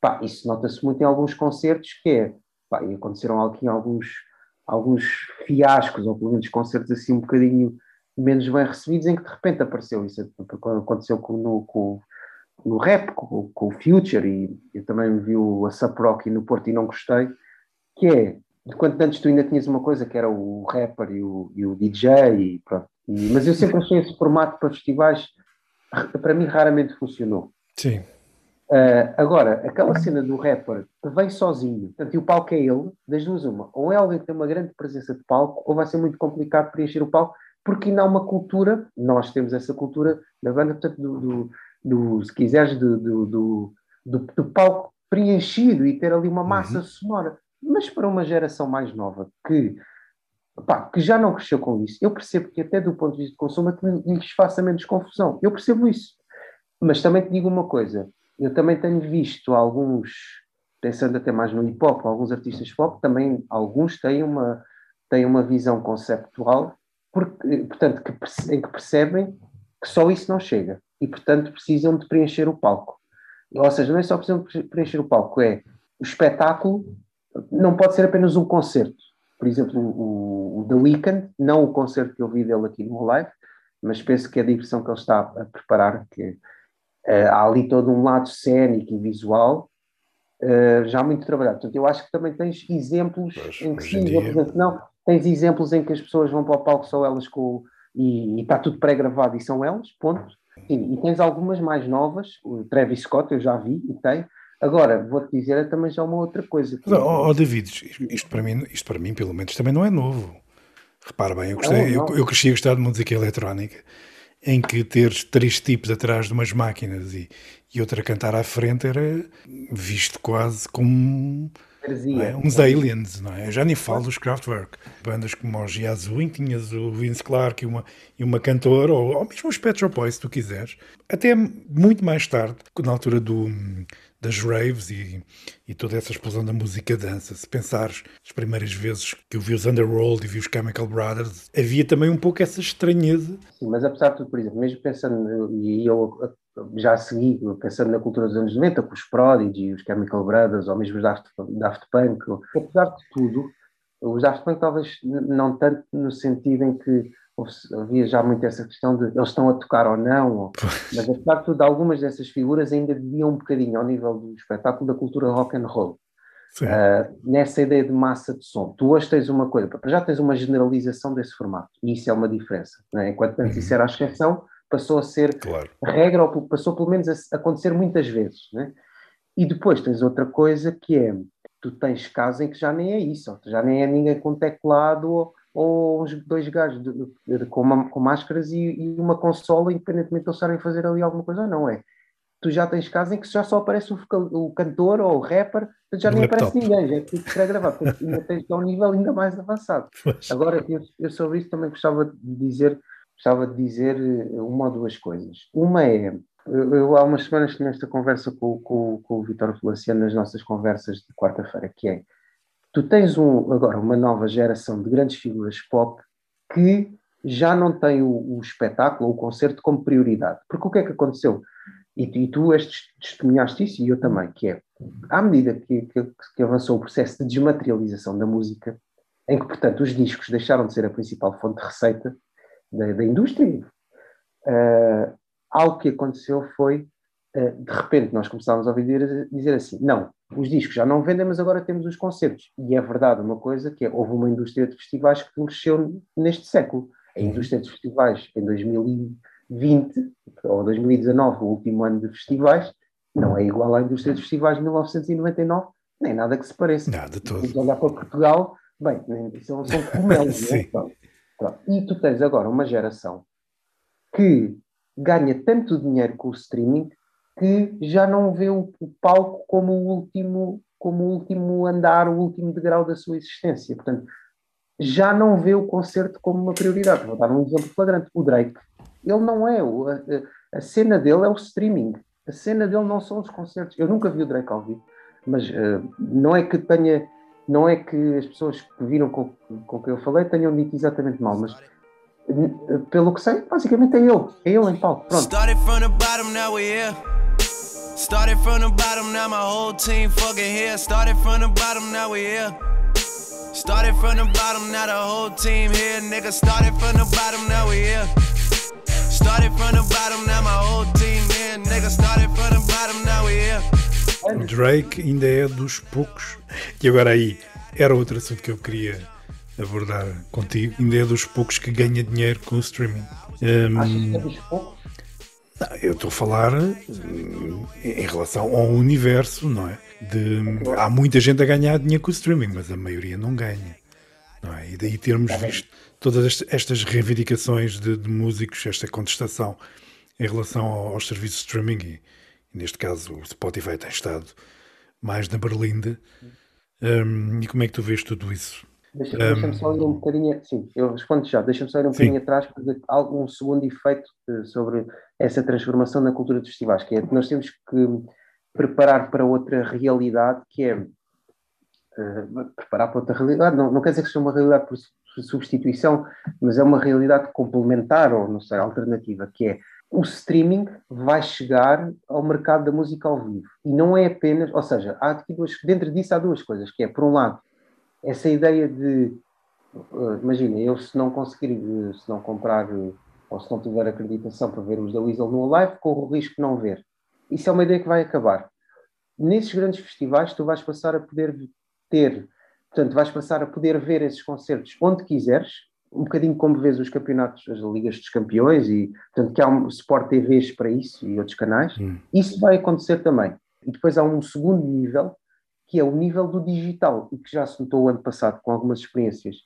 Pá, isso nota-se muito em alguns concertos, que é, pá, e aconteceram aqui alguns, alguns fiascos, ou pelo menos concertos assim um bocadinho menos bem recebidos, em que de repente apareceu isso. Aconteceu com, no, com, no rap, com, com, o Future, e eu também vi o ASAP Rocky no Porto e não gostei, que é, de quanto antes tu ainda tinhas uma coisa que era o rapper e o, e o DJ, e pronto. E, mas eu sempre achei esse formato para festivais, para mim raramente funcionou. Sim. Uh, agora, aquela cena do rapper que vem sozinho, portanto, e o palco é ele, das duas uma, ou é alguém que tem uma grande presença de palco, ou vai ser muito complicado preencher o palco, porque ainda há uma cultura, nós temos essa cultura da banda, portanto, do, do, do se quiseres, do, do, do, palco preenchido e ter ali uma massa uhum. sonora. Mas para uma geração mais nova que, pá, que já não cresceu com isso, eu percebo que até do ponto de vista de consumo lhes faça menos confusão. Eu percebo isso. Mas também te digo uma coisa, eu também tenho visto alguns, pensando até mais no hip hop, alguns artistas pop, também alguns têm uma, têm uma visão conceptual, porque, portanto, que, em que percebem que só isso não chega e, portanto, precisam de preencher o palco. Ou seja, não é só precisam de preencher o palco, é o espetáculo não pode ser apenas um concerto. Por exemplo, o, o The Weeknd, não o concerto que eu vi dele aqui no live, mas penso que a diversão que ele está a preparar, que Uh, há ali todo um lado cénico e visual uh, já muito trabalhado. Portanto, eu acho que também tens exemplos pois, em que sim, dia... não, tens exemplos em que as pessoas vão para o palco só elas com e, e está tudo pré-gravado e são elas, ponto. Sim, e tens algumas mais novas, o Travis Scott eu já vi e tem. Agora, vou-te dizer é também já uma outra coisa. Que... Oh, oh, David, isto para, mim, isto para mim, pelo menos, também não é novo. Repara bem, eu, gostei, não, não. Eu, eu cresci a gostar de música eletrónica em que teres três tipos atrás de umas máquinas e, e outra a cantar à frente era visto quase como é? uns aliens, não é? Eu já nem falo dos Kraftwerk. Bandas como o Yazoo, em que tinhas o Vince Clark e uma, e uma cantora, ou, ou mesmo os Pet Shop Boys, se tu quiseres. Até muito mais tarde, na altura do, das raves e, e toda essa explosão da música dança. Se pensares as primeiras vezes que eu vi os Underworld e vi os Chemical Brothers, havia também um pouco essa estranheza. Sim, mas apesar de tudo, por exemplo, mesmo pensando, e eu já segui, pensando na cultura dos anos 90, com os Prodigy, os Chemical Brothers, ou mesmo os Daft, Daft Punk, apesar de tudo, os Daft Punk talvez não tanto no sentido em que havia já muito essa questão de eles estão a tocar ou não, mas apesar de tudo, algumas dessas figuras ainda viviam um bocadinho ao nível do espetáculo da cultura rock and roll. Uh, nessa ideia de massa de som. Tu hoje tens uma coisa, já tens uma generalização desse formato, e isso é uma diferença. É? Enquanto antes uhum. isso era a exceção, passou a ser claro. regra, ou passou pelo menos a acontecer muitas vezes. É? E depois tens outra coisa que é, tu tens casos em que já nem é isso, já nem é ninguém com teclado ou, ou uns dois gajos de, de, de, com, uma, com, máscaras e, e, uma consola, independentemente de eles estarem a fazer ali alguma coisa ou não, é? Tu já tens casos em que já só aparece o, o cantor ou o rapper, já nem aparece ninguém, já é tudo pré-gravado, ainda tens um nível ainda mais avançado. [laughs] Agora, eu, eu sobre isso também gostava de dizer, gostava de dizer eh, uma ou duas coisas. Uma é, eu, eu há umas semanas tinha esta conversa com, com, com o Vitor Flaciano nas nossas conversas de quarta-feira, que é tu tens um, agora uma nova geração de grandes figuras pop que já não tem o, o espetáculo ou o concerto como prioridade. Porque o que é que aconteceu? E, e tu este, testemunhaste isso e eu também, que é, à medida que, que, que, avançou o processo de desmaterialização da música, em que, portanto, os discos deixaram de ser a principal fonte de receita da, da indústria, uh, algo que aconteceu foi, uh, de repente, nós começámos a ouvir dizer assim, não, os discos já não vendem, mas agora temos os concertos. E é verdade uma coisa que é, houve uma indústria de festivais que floresceu neste século. A indústria de festivais em 2020 ou 2019, o último ano de festivais, não é igual à indústria de festivais de 1999, nem nada que se pareça. Nada todo. Se olhar para Portugal, bem, são, são cogumelos. né? E tu tens agora uma geração que ganha tanto dinheiro com o streaming que já não vê o, o, palco como o último como o último andar, o último degrau da sua existência. Portanto, já não vê o concerto como uma prioridade. Vou dar um exemplo flagrante. O Drake, ele não é. O, a, a, cena dele é o streaming. A cena dele não são os concertos. Eu nunca vi o Drake ao vivo, mas uh, não é que tenha, não é que as pessoas que viram com, com que eu falei tenham dito exatamente mal, mas uh, pelo que sei, basicamente é ele. É ele em palco. Pronto. Started from the bottom, now my whole team fucking here. Started from the bottom, now we here. Started from the bottom, now the whole team here. Nigga, started from the bottom, now we here. Started from the bottom, now my whole team here. Nigga, started from the bottom, now we here. Drake ainda é dos poucos. E agora aí, era outro assunto que eu queria abordar contigo. Ainda é dos poucos que ganha dinheiro com o streaming. Um, Achas que é dos poucos? Não, eu estou a falar hum, em relação ao universo, não é? De, há muita gente a ganhar dinheiro com o streaming, mas a maioria não ganha. Não é? E daí termos tá visto todas estas reivindicações de, de, músicos, esta contestação em relação aos serviços de streaming, neste caso o Spotify tem estado mais na berlinda. Um, e como é que tu vês tudo isso? Deixa-me um, deixa só ir um bocadinho. Sim, eu respondo já. Deixa-me só ir um sim. bocadinho atrás para algum segundo efeito eh, sobre essa transformação na cultura dos festivais, que é que nós temos que preparar para outra realidade, que é uh, preparar para outra realidade. Não, não quer dizer que seja uma realidade por substituição, mas é uma realidade complementar ou não sei, alternativa, que é o streaming vai chegar ao mercado da música ao vivo. E não é apenas, ou seja, há aqui duas, dentro disso há duas coisas, que é, por um lado, essa ideia de, uh, imagina, eu se não conseguir, se não comprar, ou se não tiver acreditação para ver os da Weasel no live, corro o risco de não ver. Isso é uma ideia que vai acabar. Nesses grandes festivais, tu vais passar a poder ter, portanto, vais passar a poder ver esses concertos onde quiseres, um bocadinho como vês os campeonatos, as ligas dos campeões, e portanto que há um Sport TVs para isso e outros canais. Hum. Isso vai acontecer também. E depois há um segundo nível, que é o nível do digital, e que já se notou o ano passado com algumas experiências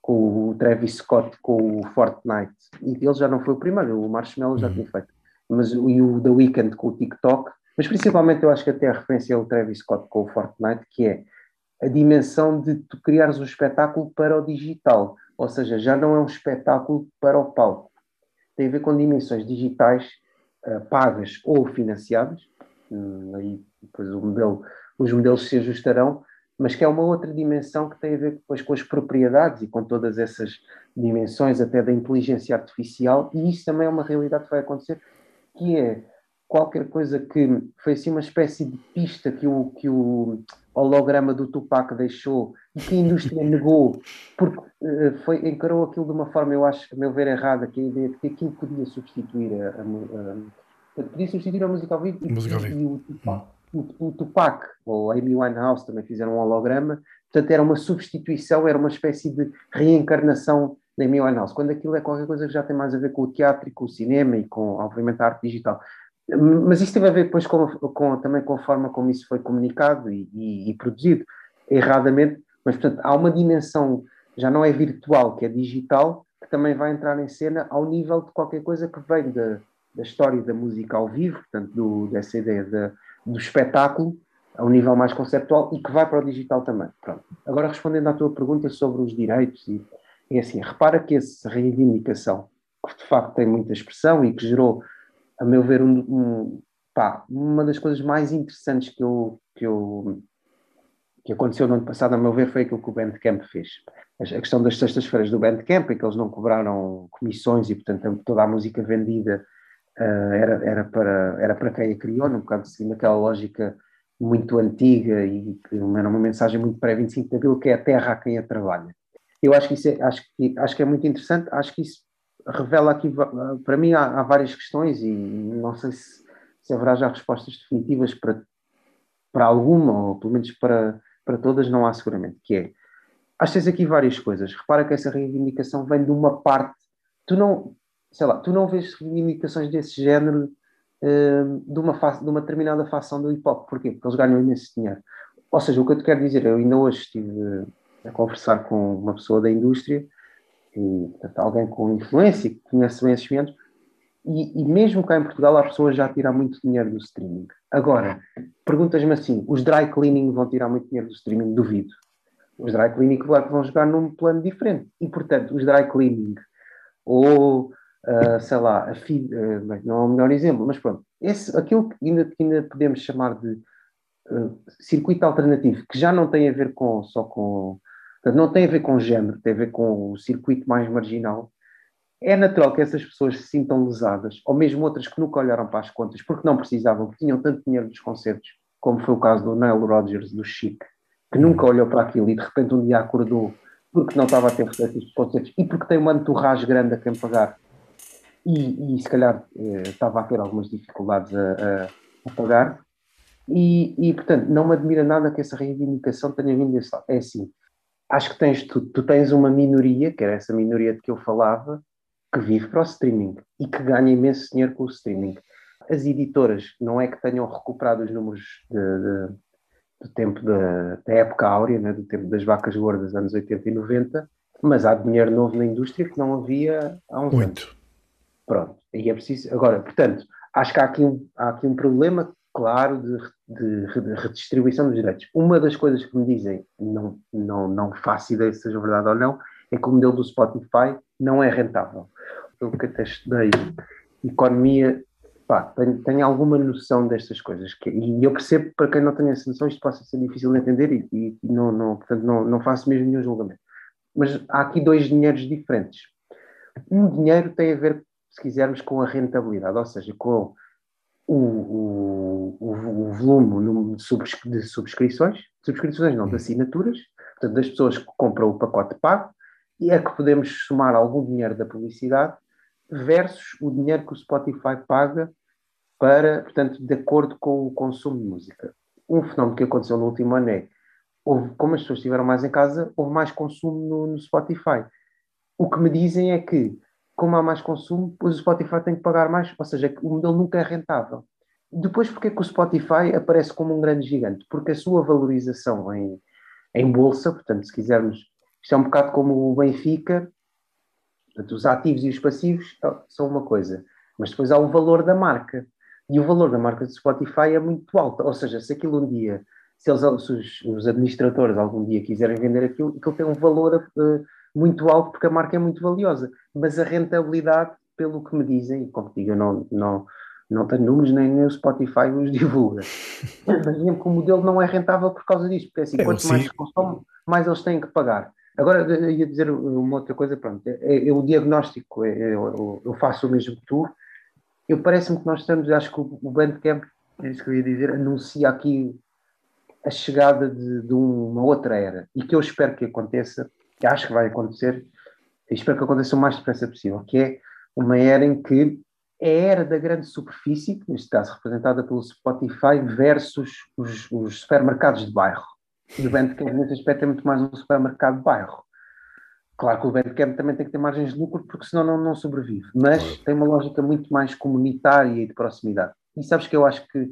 com o Travis Scott, com o Fortnite, e ele já não foi o primeiro, o Marshmallow já hum. tinha feito, mas e o The Weeknd com o TikTok, mas principalmente eu acho que até a referência é o Travis Scott com o Fortnite, que é a dimensão de tu criares um espetáculo para o digital, ou seja, já não é um espetáculo para o palco. Tem a ver com dimensões digitais uh, pagas ou financiadas, hum, aí depois modelo, os modelos se ajustarão, mas que é uma outra dimensão que tem a ver depois com as propriedades e com todas essas dimensões até da inteligência artificial, e isso também é uma realidade que vai acontecer, que é qualquer coisa que foi assim uma espécie de pista que o, que o holograma do Tupac deixou e que a indústria [laughs] negou, porque uh, foi, encarou aquilo de uma forma, eu acho, a meu ver, errada, que a ideia de que aquilo podia substituir a, a, a podia substituir a música ao vivo e, e o, Tupac, hum. o, o Tupac ou a Amy Winehouse também fizeram um holograma, portanto era uma substituição, era uma espécie de reencarnação da Amy Winehouse, quando aquilo é qualquer coisa que já tem mais a ver com o teatro e com o cinema e com, obviamente, a arte digital. Mas isso teve a ver depois com, com, também com a forma como isso foi comunicado e, e, e, produzido, erradamente, mas portanto há uma dimensão, já não é virtual, que é digital, que também vai entrar em cena ao nível de qualquer coisa que vem da, da história da música ao vivo, portanto do, dessa ideia de, do espetáculo, a um nível mais conceptual e que vai para o digital também. Pronto. Agora respondendo à tua pergunta sobre os direitos, e, é assim, repara que essa reivindicação, que de facto tem muita expressão e que gerou a meu ver, um, um, pá, uma das coisas mais interessantes que eu, que eu que aconteceu no ano passado, a meu ver, foi aquilo que o Bandcamp fez. A questão das sextas-feiras do Bandcamp, em que eles não cobraram comissões e, portanto, toda a música vendida uh, era, era, para, era para quem a criou, num bocado assim, naquela lógica muito antiga e que era uma mensagem muito pré-25 de Abril, que é a terra a quem a trabalha. Eu acho que isso é, acho que, acho que é muito interessante, acho que isso revela aqui, para mim, há, há várias questões e não sei se, se, haverá já respostas definitivas para, para alguma, ou pelo menos para, para todas, não há seguramente, que é, acho que aqui várias coisas. Repara que essa reivindicação vem de uma parte, tu não, sei lá, tu não vês reivindicações desse género uh, de, uma face, de uma determinada facção do hip-hop. Porquê? Porque eles ganham imenso dinheiro. Ou seja, o que eu te quero dizer, eu ainda hoje estive a conversar com uma pessoa da indústria e, portanto, alguém com influência que conhece bem esses ventos, e, e, mesmo cá em Portugal há pessoas já a tirar muito dinheiro do streaming. Agora, perguntas-me assim: os dry cleaning vão tirar muito dinheiro do streaming? Duvido. Os dry cleaning, claro, vão jogar num plano diferente. E, portanto, os dry cleaning, ou uh, sei lá, feed, uh, não é o melhor exemplo, mas pronto, esse, aquilo que ainda, que ainda podemos chamar de uh, circuito alternativo, que já não tem a ver com, só com Portanto, não tem a ver com género, tem a ver com o circuito mais marginal. É natural que essas pessoas se sintam lesadas, ou mesmo outras que nunca olharam para as contas, porque não precisavam, porque tinham tanto dinheiro dos concertos, como foi o caso do Nile Rodgers, do Chic, que nunca olhou para aquilo e de repente um dia acordou porque não estava a ter receitas de concertos e porque tem uma entourage grande a quem pagar e, e se calhar eh, estava a ter algumas dificuldades a, a, a pagar. E, e, portanto, não me admira nada que essa reivindicação tenha vindo desse lado. É assim, acho que tens tu, tu tens uma minoria, que era essa minoria de que eu falava, que vive para o streaming e que ganha imenso dinheiro com o streaming. As editoras não é que tenham recuperado os números de, de, do tempo da, da época áurea, né, do tempo das vacas gordas, anos 80 e 90, mas há dinheiro novo na indústria que não havia há uns Muito. anos. Pronto, e é preciso. Agora, portanto, acho que há aqui um, há aqui um problema claro de, de, redistribuição dos direitos. Uma das coisas que me dizem, não, não, não faço ideia se seja verdade ou não, é que o modelo do Spotify não é rentável. Eu que até estudei economia, pá, tenho, tenho, alguma noção destas coisas. Que, e eu percebo, para quem não tem essa noção, isto possa ser difícil de entender e, e não, não, portanto, não, não faço mesmo nenhum julgamento. Mas há aqui dois dinheiros diferentes. Um dinheiro tem a ver, se quisermos, com a rentabilidade, ou seja, com o, o, o, o volume de, subscri de subscrições, subscrições não, de assinaturas, portanto, das pessoas que compram o pacote pago, e é que podemos somar algum dinheiro da publicidade versus o dinheiro que o Spotify paga para, portanto, de acordo com o consumo de música. Um fenómeno que aconteceu no último ano é, houve, como as pessoas estiveram mais em casa, houve mais consumo no, no Spotify. O que me dizem é que, como há mais consumo, depois o Spotify tem que pagar mais, ou seja, o modelo nunca é rentável. Depois, porque é que o Spotify aparece como um grande gigante? Porque a sua valorização em, em bolsa, portanto, se quisermos isto é um bocado como o Benfica, portanto, os ativos e os passivos são uma coisa, mas depois há o valor da marca. E o valor da marca do Spotify é muito alto. Ou seja, se aquilo um dia, se, eles, se os, os, administradores algum dia quiserem vender aquilo, aquilo tem um valor uh, muito alto porque a marca é muito valiosa. Mas a rentabilidade, pelo que me dizem, e como digo, eu não, não, não tenho números, nem, nem o Spotify os divulga. [laughs] Mas mesmo que o modelo não é rentável por causa disto, porque assim, é, quanto mais consome, mais eles têm que pagar. Agora, eu ia dizer uma outra coisa, pronto, é, é, é o diagnóstico, é, é eu, eu, faço o mesmo que tu, eu parece-me que nós estamos, acho que o, o Bandcamp, é isso que eu ia dizer, anuncia aqui a chegada de, de, uma outra era, e que eu espero que aconteça, que acho que vai acontecer, e espero que aconteça o mais depressa possível, que é uma era em que é a era da grande superfície, neste caso representada pelo Spotify, versus os, os supermercados de bairro e o Bandcamp, nesse aspecto, é muito mais um supermercado de bairro. Claro que o Bandcamp também tem que ter margens de lucro, porque senão não, não sobrevive. Mas claro. tem uma lógica muito mais comunitária e de proximidade. E sabes que eu acho que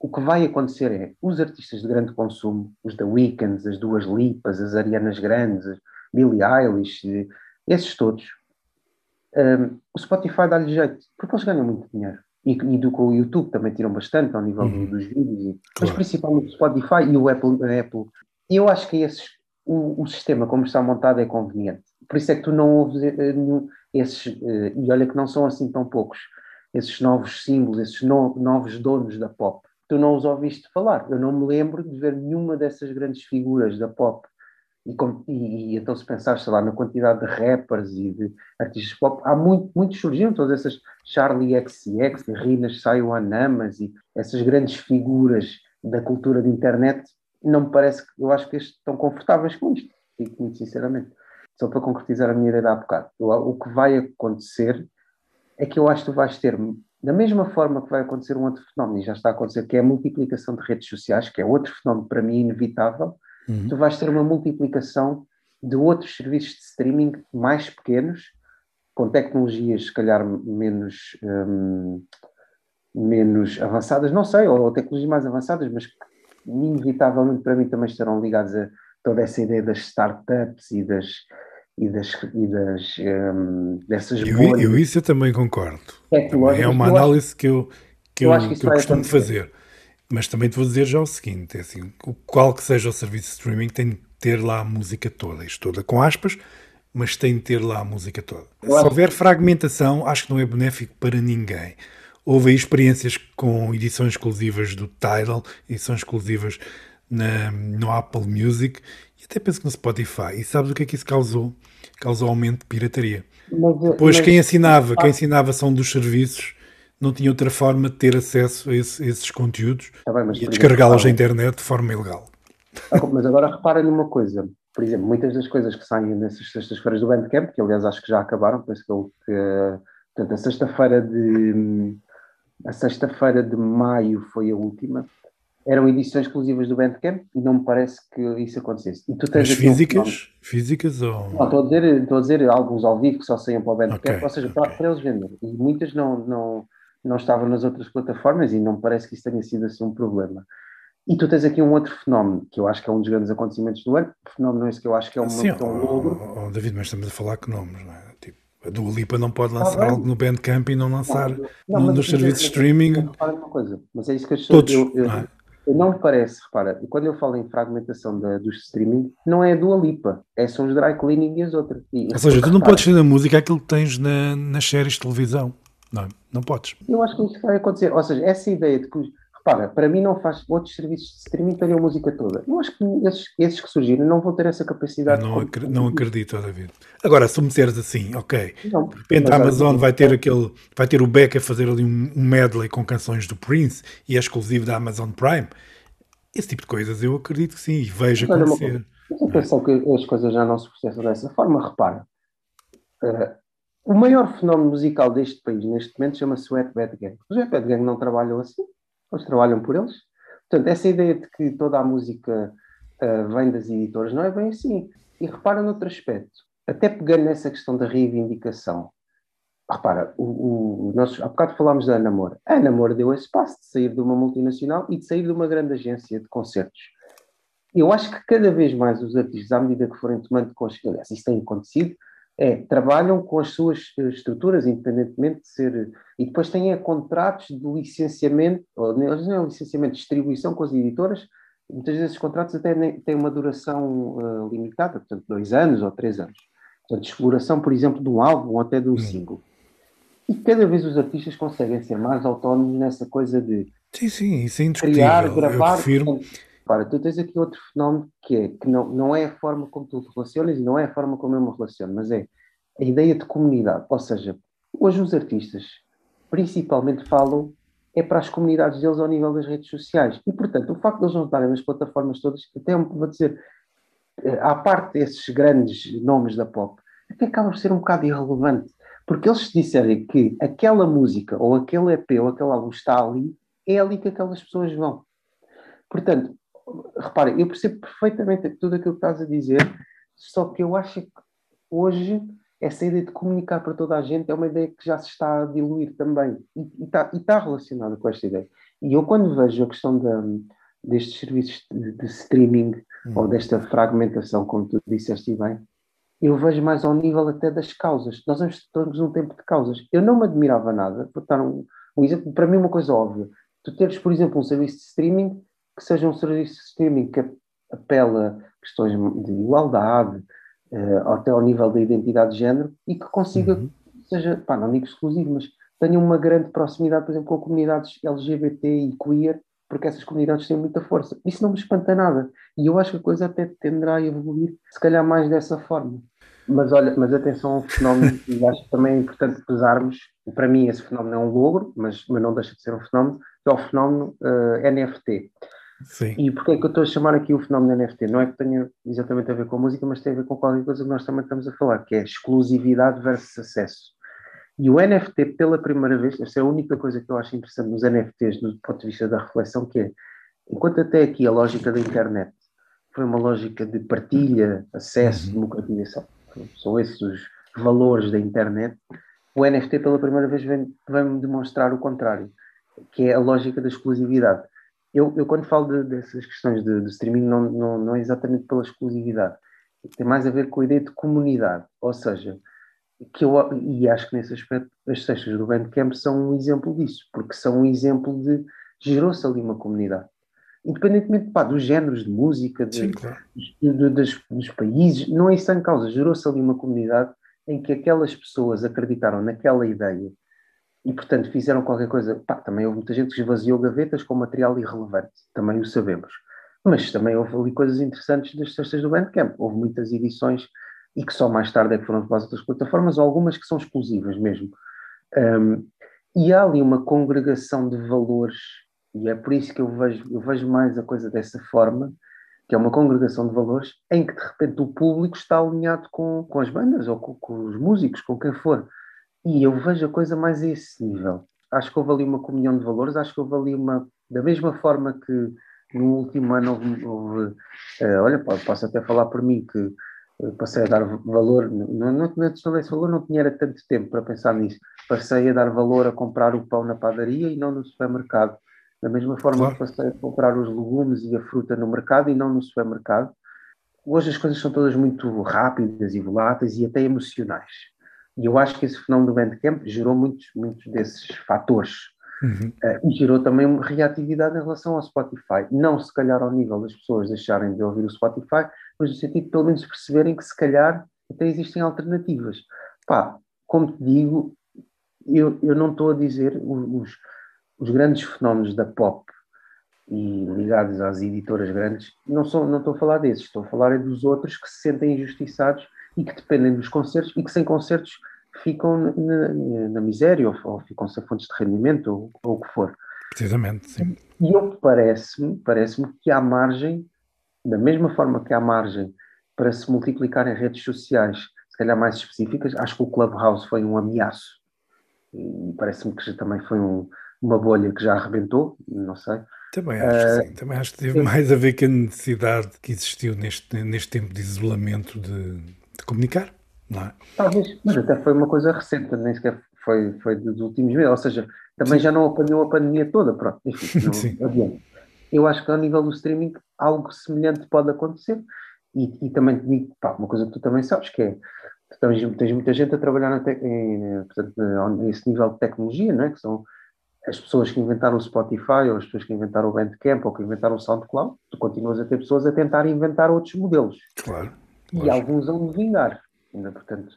o que vai acontecer é os artistas de grande consumo, os da Weekends, as Duas Lipas, as Arianas Grandes, Billie Eilish, esses todos, um, o Spotify dá-lhe jeito, porque eles ganham muito dinheiro e, e do que o YouTube também tiram bastante ao nível uhum. dos vídeos, e, claro. mas principalmente o Spotify e o Apple. Apple. E eu acho que esses, o, o, sistema como está montado é conveniente. Por isso é que tu não ouves eh, esses, eh, e olha que não são assim tão poucos, esses novos símbolos, esses no, novos donos da pop. Tu não os ouviste falar. Eu não me lembro de ver nenhuma dessas grandes figuras da pop e, e, e, então, se pensar, sei lá, na quantidade de rappers e de artistas pop, há muito, muitos surgiram, todas essas Charlie XCX, Rinas Sayuanamas e essas grandes figuras da cultura de internet, não me parece que, eu acho que estão confortáveis com isto, digo muito sinceramente. Só para concretizar a minha ideia de há bocado. o que vai acontecer é que eu acho que tu vais ter, da mesma forma que vai acontecer um outro fenómeno, e já está a acontecer, que é a multiplicação de redes sociais, que é outro fenómeno para mim inevitável, uhum. tu vais ter uma multiplicação de outros serviços de streaming mais pequenos, com tecnologias se calhar menos, um, menos avançadas, não sei, ou tecnologias mais avançadas, mas que inevitavelmente para mim também estarão ligadas a toda essa ideia das startups e das e das, e das um, dessas eu, eu, isso eu também concordo. É uma análise que eu, que eu, eu, que eu costumo fazer. Mas também te vou dizer já o seguinte: é assim, qual que seja o serviço de streaming, tem de ter lá a música toda, isto toda com aspas, mas tem de ter lá a música toda. Se houver fragmentação, acho que não é benéfico para ninguém. Houve experiências com edições exclusivas do Tidal, edições exclusivas na, no Apple Music e até penso que no Spotify. E sabes o que é que isso causou? Causou aumento de pirataria. Mas, Depois mas, quem assinava, quem assinava são dos serviços não tinha outra forma de ter acesso a, esse, a esses conteúdos tá bem, e descarregá-los na internet de forma ilegal. Ah, mas agora repara numa coisa, por exemplo, muitas das coisas que saem nessas sextas-feiras do Bandcamp, que aliás acho que já acabaram, penso que, que portanto, a sexta-feira de a sexta-feira de maio foi a última. eram edições exclusivas do Bandcamp e não me parece que isso acontecesse. E tu tens Mas físicas? Um físicas ou... Não, estou a, dizer, estou a dizer alguns ao vivo que só saíam para o Bandcamp, okay, ou seja, okay. para, eles vender. E muitas não, não, não estavam nas outras plataformas e não me parece que isso tenha sido assim um problema. E tu tens aqui um outro fenómeno, que eu acho que é um dos grandes acontecimentos do ano, fenómeno esse que eu acho que é um Sim, tão logo. Oh, oh, David, mas estamos a falar que nomes, não é? Tipo, a Dua Lipa não pode ah, lançar ah, algo no Bandcamp e não lançar não, não, nos serviços de streaming. Uma coisa, mas é isso que eu estou Todos, eu, eu, não, é? eu não me parece, repara, quando eu falo em fragmentação da, dos streaming, não é a Dua Lipa, é são os dry cleaning e as outras. E, Ou seja, tu não podes ter na música aquilo que tens na, nas séries de televisão. Não, não podes. Eu acho que isso vai acontecer. Ou seja, essa ideia de que Repara, para mim não faz. Outros serviços de streaming teriam a música toda. Eu acho que esses, esses que surgirem não vão ter essa capacidade. Não, acredito, não acredito, David. Agora, se me disseres assim, ok, não, de repente a Amazon vai ter aquele. Vai ter o Beck a fazer ali um, um medley com canções do Prince e é exclusivo da Amazon Prime. Esse tipo de coisas eu acredito que sim, e vejo mas acontecer. Mas atenção que as coisas já não se processam dessa forma, repara. Uh, o maior fenómeno musical deste país neste momento chama-se Wet Bad Gang. Os Wet Bad Gang não trabalham assim eles trabalham por eles. Portanto, essa ideia de que toda a música uh, vem das editoras não é bem assim. E repara noutro aspecto, até pegando nessa questão da reivindicação. Repara, o, o, nós, há bocado falámos da Ana Moura. A Ana Moura deu esse passo de sair de uma multinacional e de sair de uma grande agência de concertos. Eu acho que cada vez mais os artistas, à medida que forem tomando consciência, isso tem acontecido, é, trabalham com as suas eh, estruturas, independentemente de ser. E depois têm contratos de licenciamento, ou não é licenciamento, de distribuição com as editoras. Muitas vezes esses contratos até têm uma duração uh, limitada, portanto, dois anos ou três anos. Portanto, exploração, por exemplo, de um álbum ou até de um hum. single. E cada vez os artistas conseguem ser mais autónomos nessa coisa de sim, sim, isso é criar, gravar. Eu Ora, tu tens aqui outro fenómeno que é que não, não é a forma como tu te relacionas e não é a forma como eu me relaciono, mas é a ideia de comunidade. Ou seja, hoje os artistas principalmente falam é para as comunidades deles ao nível das redes sociais. E, portanto, o facto de eles não estarem nas plataformas todas, até vou dizer, eh, à parte desses grandes nomes da pop, até acaba por ser um bocado irrelevante. Porque eles se disserem que aquela música, ou aquele EP, ou aquele álbum está ali, é ali que aquelas pessoas vão. Portanto, repara, eu percebo perfeitamente tudo aquilo que estás a dizer, só que eu acho que hoje essa ideia de comunicar para toda a gente é uma ideia que já se está a diluir também e, está, está relacionada com esta ideia. E eu, quando vejo a questão de, destes serviços de, de streaming uhum. ou desta fragmentação, como tu disseste bem, eu vejo mais ao nível até das causas. Nós estamos num tempo de causas. Eu não me admirava nada, vou dar um, um exemplo, para mim, uma coisa óbvia. Tu teres, por exemplo, um serviço de streaming que seja um serviço streaming que apela a questões de igualdade, uh, até ao nível da identidade de género, e que consiga, uhum. seja, pá, não digo exclusivo, mas tenha uma grande proximidade, por exemplo, com comunidades LGBT e queer, porque essas comunidades têm muita força. Isso não me espanta nada. E eu acho que a coisa até tenderá a evoluir, se calhar mais dessa forma. Mas olha, mas atenção ao fenómeno, [laughs] e acho que também é importante pesarmos, para mim esse fenómeno é um logro, mas, mas não deixa de ser um fenómeno, que é o fenómeno uh, eh, NFT. Sim. E porquê é que eu estou a chamar aqui o fenómeno NFT? Não é que tenha exatamente a ver com a música, mas tem a ver com qualquer coisa que nós também estamos a falar, que é exclusividade versus acesso. E o NFT, pela primeira vez, esta é a única coisa que eu acho interessante nos NFTs, do ponto de vista da reflexão, que é, enquanto até aqui a lógica da internet foi uma lógica de partilha, acesso, uhum. democratização, são esses os valores da internet, o NFT pela primeira vez vem, vem demonstrar o contrário, que é a lógica da exclusividade eu, eu quando falo de, dessas questões de, de streaming, não, não, não, é exatamente pela exclusividade, tem mais a ver com a ideia de comunidade, ou seja, que eu, e acho que nesse aspecto as sextas do Bandcamp são um exemplo disso, porque são um exemplo de gerou-se ali uma comunidade. Independentemente pá, dos géneros de música, de, Sim, claro. de, de, dos, dos, países, não é isso em causa. Gerou-se ali uma comunidade em que aquelas pessoas acreditaram naquela ideia e, portanto, fizeram qualquer coisa. Pá, também houve muita gente que esvaziou gavetas com material irrelevante, também o sabemos. Mas também houve ali coisas interessantes das cestas do Bandcamp. Houve muitas edições e que só mais tarde é que foram para as outras plataformas, algumas que são exclusivas mesmo. Um, e há ali uma congregação de valores, e é por isso que eu vejo, eu vejo mais a coisa dessa forma, que é uma congregação de valores em que de repente o público está alinhado com, com as bandas ou com, com os músicos, com quem for. E eu vejo a coisa mais a esse nível. Acho que houve ali uma comunhão de valores, acho que houve ali uma. Da mesma forma que no último ano houve, houve uh, olha, posso até falar por mim que passei a dar valor, não, não, não esse valor, não tinha tanto tempo para pensar nisso, passei a dar valor a comprar o pão na padaria e não no supermercado. Da mesma forma claro. que passei a comprar os legumes e a fruta no mercado e não no supermercado. Hoje as coisas são todas muito rápidas e voláteis e até emocionais. E eu acho que esse fenómeno do Bandcamp gerou muitos, muitos desses fatores. Uhum. Uh, e gerou também uma reatividade em relação ao Spotify. Não se calhar ao nível das pessoas deixarem de ouvir o Spotify, mas no sentido de pelo menos perceberem que se calhar até existem alternativas. Pá, como te digo, eu, eu não estou a dizer os, os grandes fenómenos da pop e ligados às editoras grandes, não, sou, não estou a falar desses, estou a falar é dos outros que se sentem injustiçados e que dependem dos concertos e que sem concertos ficam na, na miséria ou, ou, ficam sem fontes de rendimento ou, ou o que for. Precisamente, sim. E eu parece-me parece que há margem, da mesma forma que há margem para se multiplicar em redes sociais, se calhar mais específicas, acho que o Clubhouse foi um ameaço e parece-me que também foi um, uma bolha que já arrebentou, não sei. Também acho uh, que sim, também acho que teve mais a ver com a necessidade que existiu neste, neste tempo de isolamento de, de comunicar, não é? Talvez, mas até foi uma coisa recente, nem sequer foi, foi dos últimos meses, ou seja, também sim. já não apanhou a pandemia toda, pronto, enfim, [laughs] não Eu acho que ao nível do streaming algo semelhante pode acontecer e, e também te digo, pá, uma coisa que tu também sabes que é tens, tens muita gente a trabalhar na em, portanto, nesse nível de tecnologia, não é? que são as pessoas que inventaram o Spotify, ou as pessoas que inventaram o Bandcamp, ou que inventaram o SoundCloud, tu continuas a ter pessoas a tentar inventar outros modelos. Claro. E alguns vão vingar. Ainda, portanto,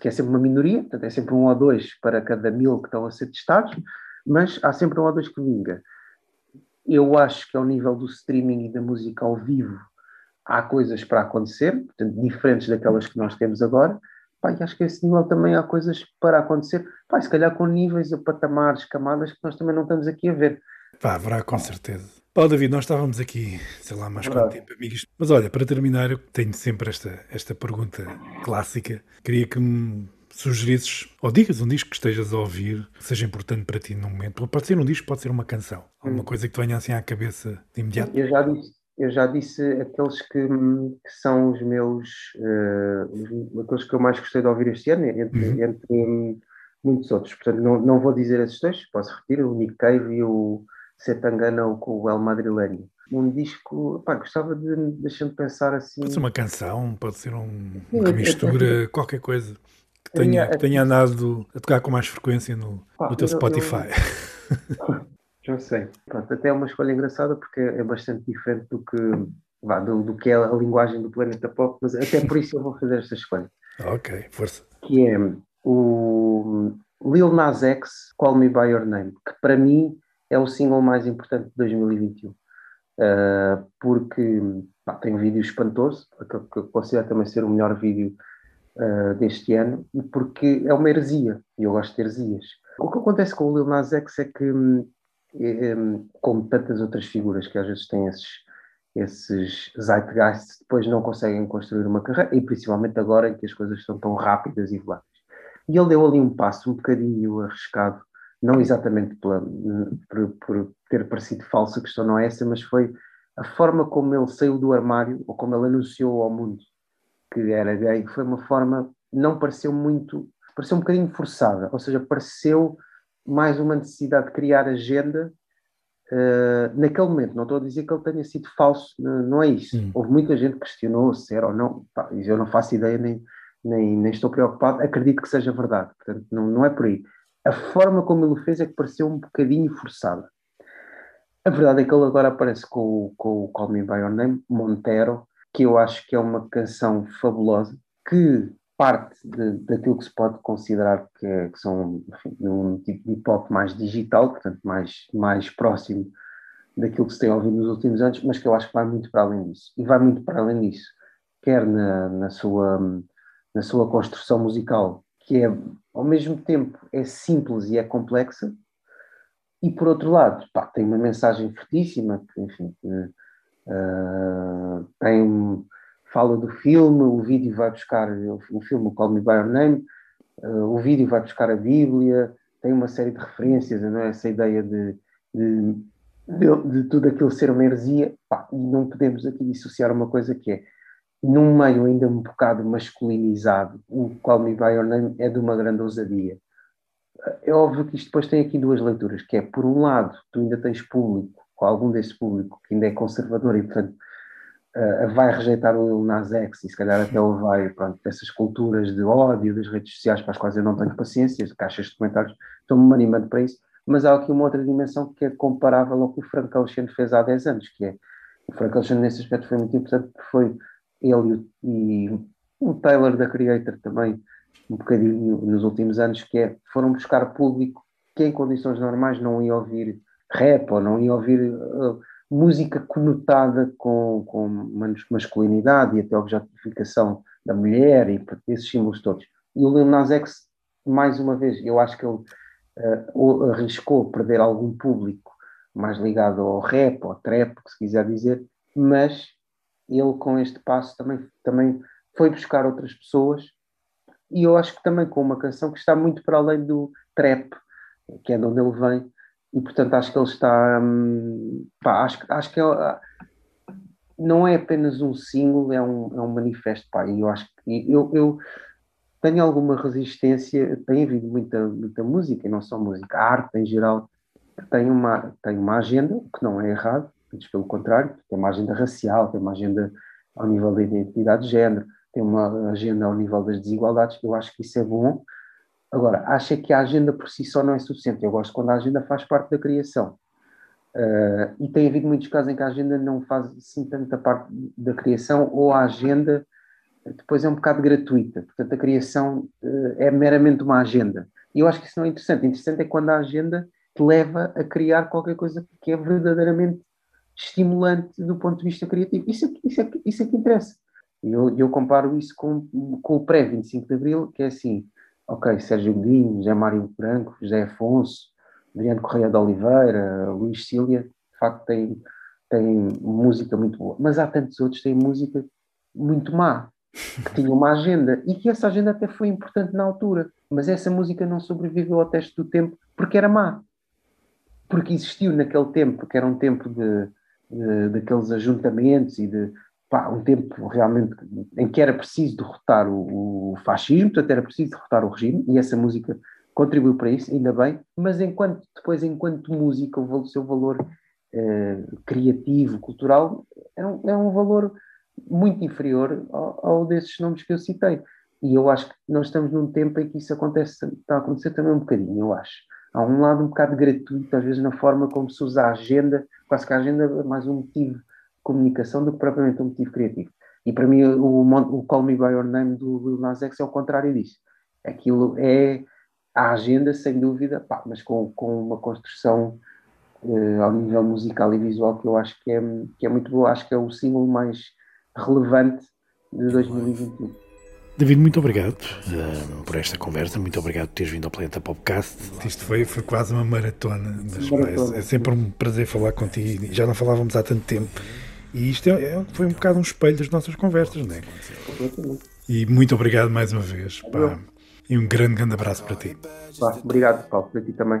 que é sempre uma minoria, portanto, é sempre um ou dois para cada mil que estão a ser testados, mas há sempre um ou dois que vinga. Eu acho que ao nível do streaming e da música ao vivo há coisas para acontecer, portanto, diferentes daquelas que nós temos agora, Pá, e acho que a esse nível também há coisas para acontecer, pá, se calhar com níveis, a patamares, camadas que nós também não estamos aqui a ver. Pá, haverá com certeza. Pá, David, nós estávamos aqui, sei lá, mais quanto tempo, amigos. Mas olha, para terminar, eu tenho sempre esta, esta pergunta clássica. Queria que me sugerisses, ou digas um disco que estejas a ouvir, que seja importante para ti no momento. Pode ser um disco, pode ser uma canção. Alguma hum. coisa que te venha assim à cabeça de imediato. Eu já disse, eu já disse aqueles que, que são os meus, uh, aqueles que eu mais gostei de ouvir este ano, entre, uhum. entre um, muitos outros. Portanto, não, não vou dizer esses dois, posso repetir, o Nick Cave e o Setangana com o El Madrileño. Um disco, pá, gostava de, deixar de pensar assim. Pode ser uma canção, pode ser um, uma mistura, qualquer coisa que tenha, que tenha andado a tocar com mais frequência no, pá, no teu Spotify. [laughs] Já sei. Pronto, até é uma escolha engraçada porque é bastante diferente do que, vá, do, do, que é a linguagem do planeta pop, mas até por isso eu vou fazer esta escolha. ok, força. Que é o Lil Nas X, Call Me By Your Name, que para mim é o single mais importante de 2021. Uh, ah, porque pá, tem um vídeo espantoso, que eu considero também ser o melhor vídeo uh, deste ano, porque é uma heresia, e eu gosto de heresias. O que acontece com o Lil Nas X é que hum, como tantas outras figuras que às vezes têm esses, esses zeitgeists, depois não conseguem construir uma carreira, e principalmente agora em que as coisas são tão rápidas e voláteis. E ele deu ali um passo um bocadinho arriscado, não exatamente pela, por, por, ter parecido falso, a questão não é essa, mas foi a forma como ele saiu do armário, ou como ele anunciou ao mundo que era gay, foi uma forma, não pareceu muito, pareceu um bocadinho forçada, ou seja, pareceu mais uma necessidade de criar agenda uh, naquele momento. Não estou a dizer que ele tenha sido falso, não, é isso. Hum. Houve muita gente que questionou se era ou não. Pá, eu não faço ideia, nem, nem, nem estou preocupado. Acredito que seja verdade. Portanto, não, não é por aí. A forma como ele o fez é que pareceu um bocadinho forçada. A verdade é que ele agora aparece com, com o Call Me By Your Name, Montero, que eu acho que é uma canção fabulosa, que parte de, daquilo que se pode considerar que, é, que são enfim, um tipo de hip hop mais digital, portanto mais, mais próximo daquilo que se tem ouvido nos últimos anos, mas que eu acho que vai muito para além disso. E vai muito para além disso, quer na, na, sua, na sua construção musical, que é ao mesmo tempo é simples e é complexa, e por outro lado, pá, tem uma mensagem fortíssima, que enfim, uh, tem fala do filme, o vídeo vai buscar o filme Call Me By Your Name, uh, o vídeo vai buscar a Bíblia, tem uma série de referências, não é? essa ideia de, de de, de tudo aquilo ser uma heresia, pá, e não podemos aqui dissociar uma coisa que é, num meio ainda um bocado masculinizado, o Call Me By Your Name é de uma grande ousadia. É óbvio que isto depois tem aqui duas leituras, que é, por um lado, tu ainda tens público, ou algum desse público, que ainda é conservador e, portanto, uh, vai rejeitar o Lil Nas X e se calhar até o vai, pronto, dessas culturas de ódio das redes sociais para as quais eu não tenho paciência, caixas de comentários, estou-me animando para isso, mas há aqui uma outra dimensão que é comparável ao que o Frank Alexandre fez há 10 anos, que é, o Frank Alexandre nesse aspecto foi muito importante, porque foi ele e o Taylor da Creator também, um bocadinho nos últimos anos, que é, foram buscar público que em condições normais não ia ouvir rap ou não ia ouvir uh, música conotada com, com masculinidade e até objetificação da mulher e esses símbolos todos. E o Lil Nas X, mais uma vez, eu acho que ele uh, arriscou perder algum público mais ligado ao rap, ao trap, que se quiser dizer, mas ele com este passo também, também foi buscar outras pessoas e eu acho que também com uma canção que está muito para além do trap, que é de onde ele vem, e portanto acho que ele está. Hum, pá, acho, acho que é, não é apenas um single, é um, é um manifesto. Pá, e eu acho que eu, eu tenho alguma resistência. Tem havido muita, muita música, e não só música, arte em geral, que tem uma, tem uma agenda, o que não é errado, antes pelo contrário, tem uma agenda racial, tem uma agenda ao nível da identidade de género, tem uma agenda ao nível das desigualdades. Eu acho que isso é bom Agora, acha que a agenda por si só não é suficiente. Eu gosto quando a agenda faz parte da criação. Uh, e tem havido muitos casos em que a agenda não faz assim tanta parte da criação, ou a agenda depois é um bocado gratuita. Portanto, a criação uh, é meramente uma agenda. E eu acho que isso não é interessante. Interessante é quando a agenda te leva a criar qualquer coisa que é verdadeiramente estimulante do ponto de vista criativo. Isso é, isso é, isso é que interessa. E eu, eu comparo isso com, com o pré-25 de Abril, que é assim, ok, Sérgio Godinho, José Mário Branco, José Afonso, Adriano Correia de Oliveira, Luís Sília, de facto tem, tem música muito boa. Mas há tantos outros que têm música muito má, que tinham uma agenda, e que essa agenda até foi importante na altura, mas essa música não sobreviveu ao teste do tempo porque era má. Porque existiu naquele tempo, que era um tempo de, de daqueles ajuntamentos e de pá, um tempo realmente em que era preciso derrotar o, o, fascismo, portanto era preciso derrotar o regime, e essa música contribuiu para isso, ainda bem, mas enquanto depois, enquanto música, o seu valor eh, criativo, cultural, era um, era um, valor muito inferior ao, ao, desses nomes que eu citei. E eu acho que nós estamos num tempo em que isso acontece, está a acontecer também um bocadinho, eu acho. Há um lado um bocado gratuito, às vezes, na forma como se usa a agenda, quase que a agenda é mais um motivo comunicação do que propriamente um motivo criativo. E para mim o, o Call Me By Your Name do Lil Nas X é o contrário disso. Aquilo é a agenda, sem dúvida, pá, mas com, com uma construção uh, ao nível musical e visual que eu acho que é, que é muito boa. Acho que é o símbolo mais relevante de 2021. David, muito obrigado uh, por esta conversa, muito obrigado por teres vindo ao Planeta Podcast. Isto foi, foi quase uma maratona, mas maratona. é sempre um prazer falar contigo. Já não falávamos há tanto tempo e isto é, é, foi um bocado um espelho das nossas conversas, não é? E muito obrigado mais uma vez. Pá. E um grande, grande abraço para ti. Pá, obrigado, Paulo, para ti também.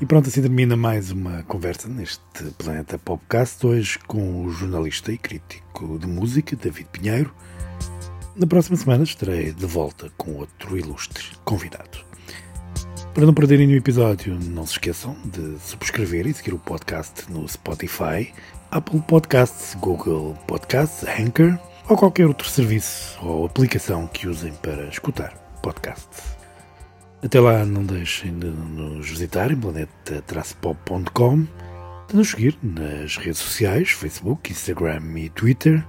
E pronto, assim termina mais uma conversa neste Planeta Popcast, hoje com o jornalista e crítico de música David Pinheiro. Na próxima semana estarei de volta com outro ilustre convidado. Para não perderem nenhum episódio, não se esqueçam de subscrever e seguir o podcast no Spotify, Apple Podcasts, Google Podcasts, Anchor ou qualquer outro serviço ou aplicação que usem para escutar podcasts. Até lá, não deixem de nos visitar em planeta-pop.com, de nos seguir nas redes sociais, Facebook, Instagram e Twitter,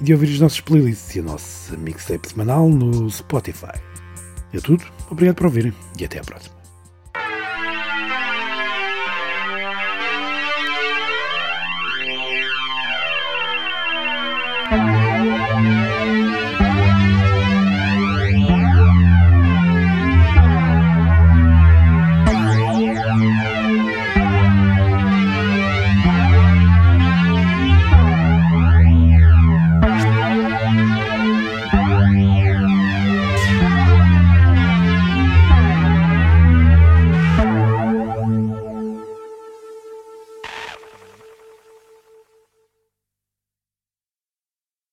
e de ouvir as nossas playlists e a nossa mixtape semanal no Spotify. É tudo, obrigado por ouvirem e até à próxima.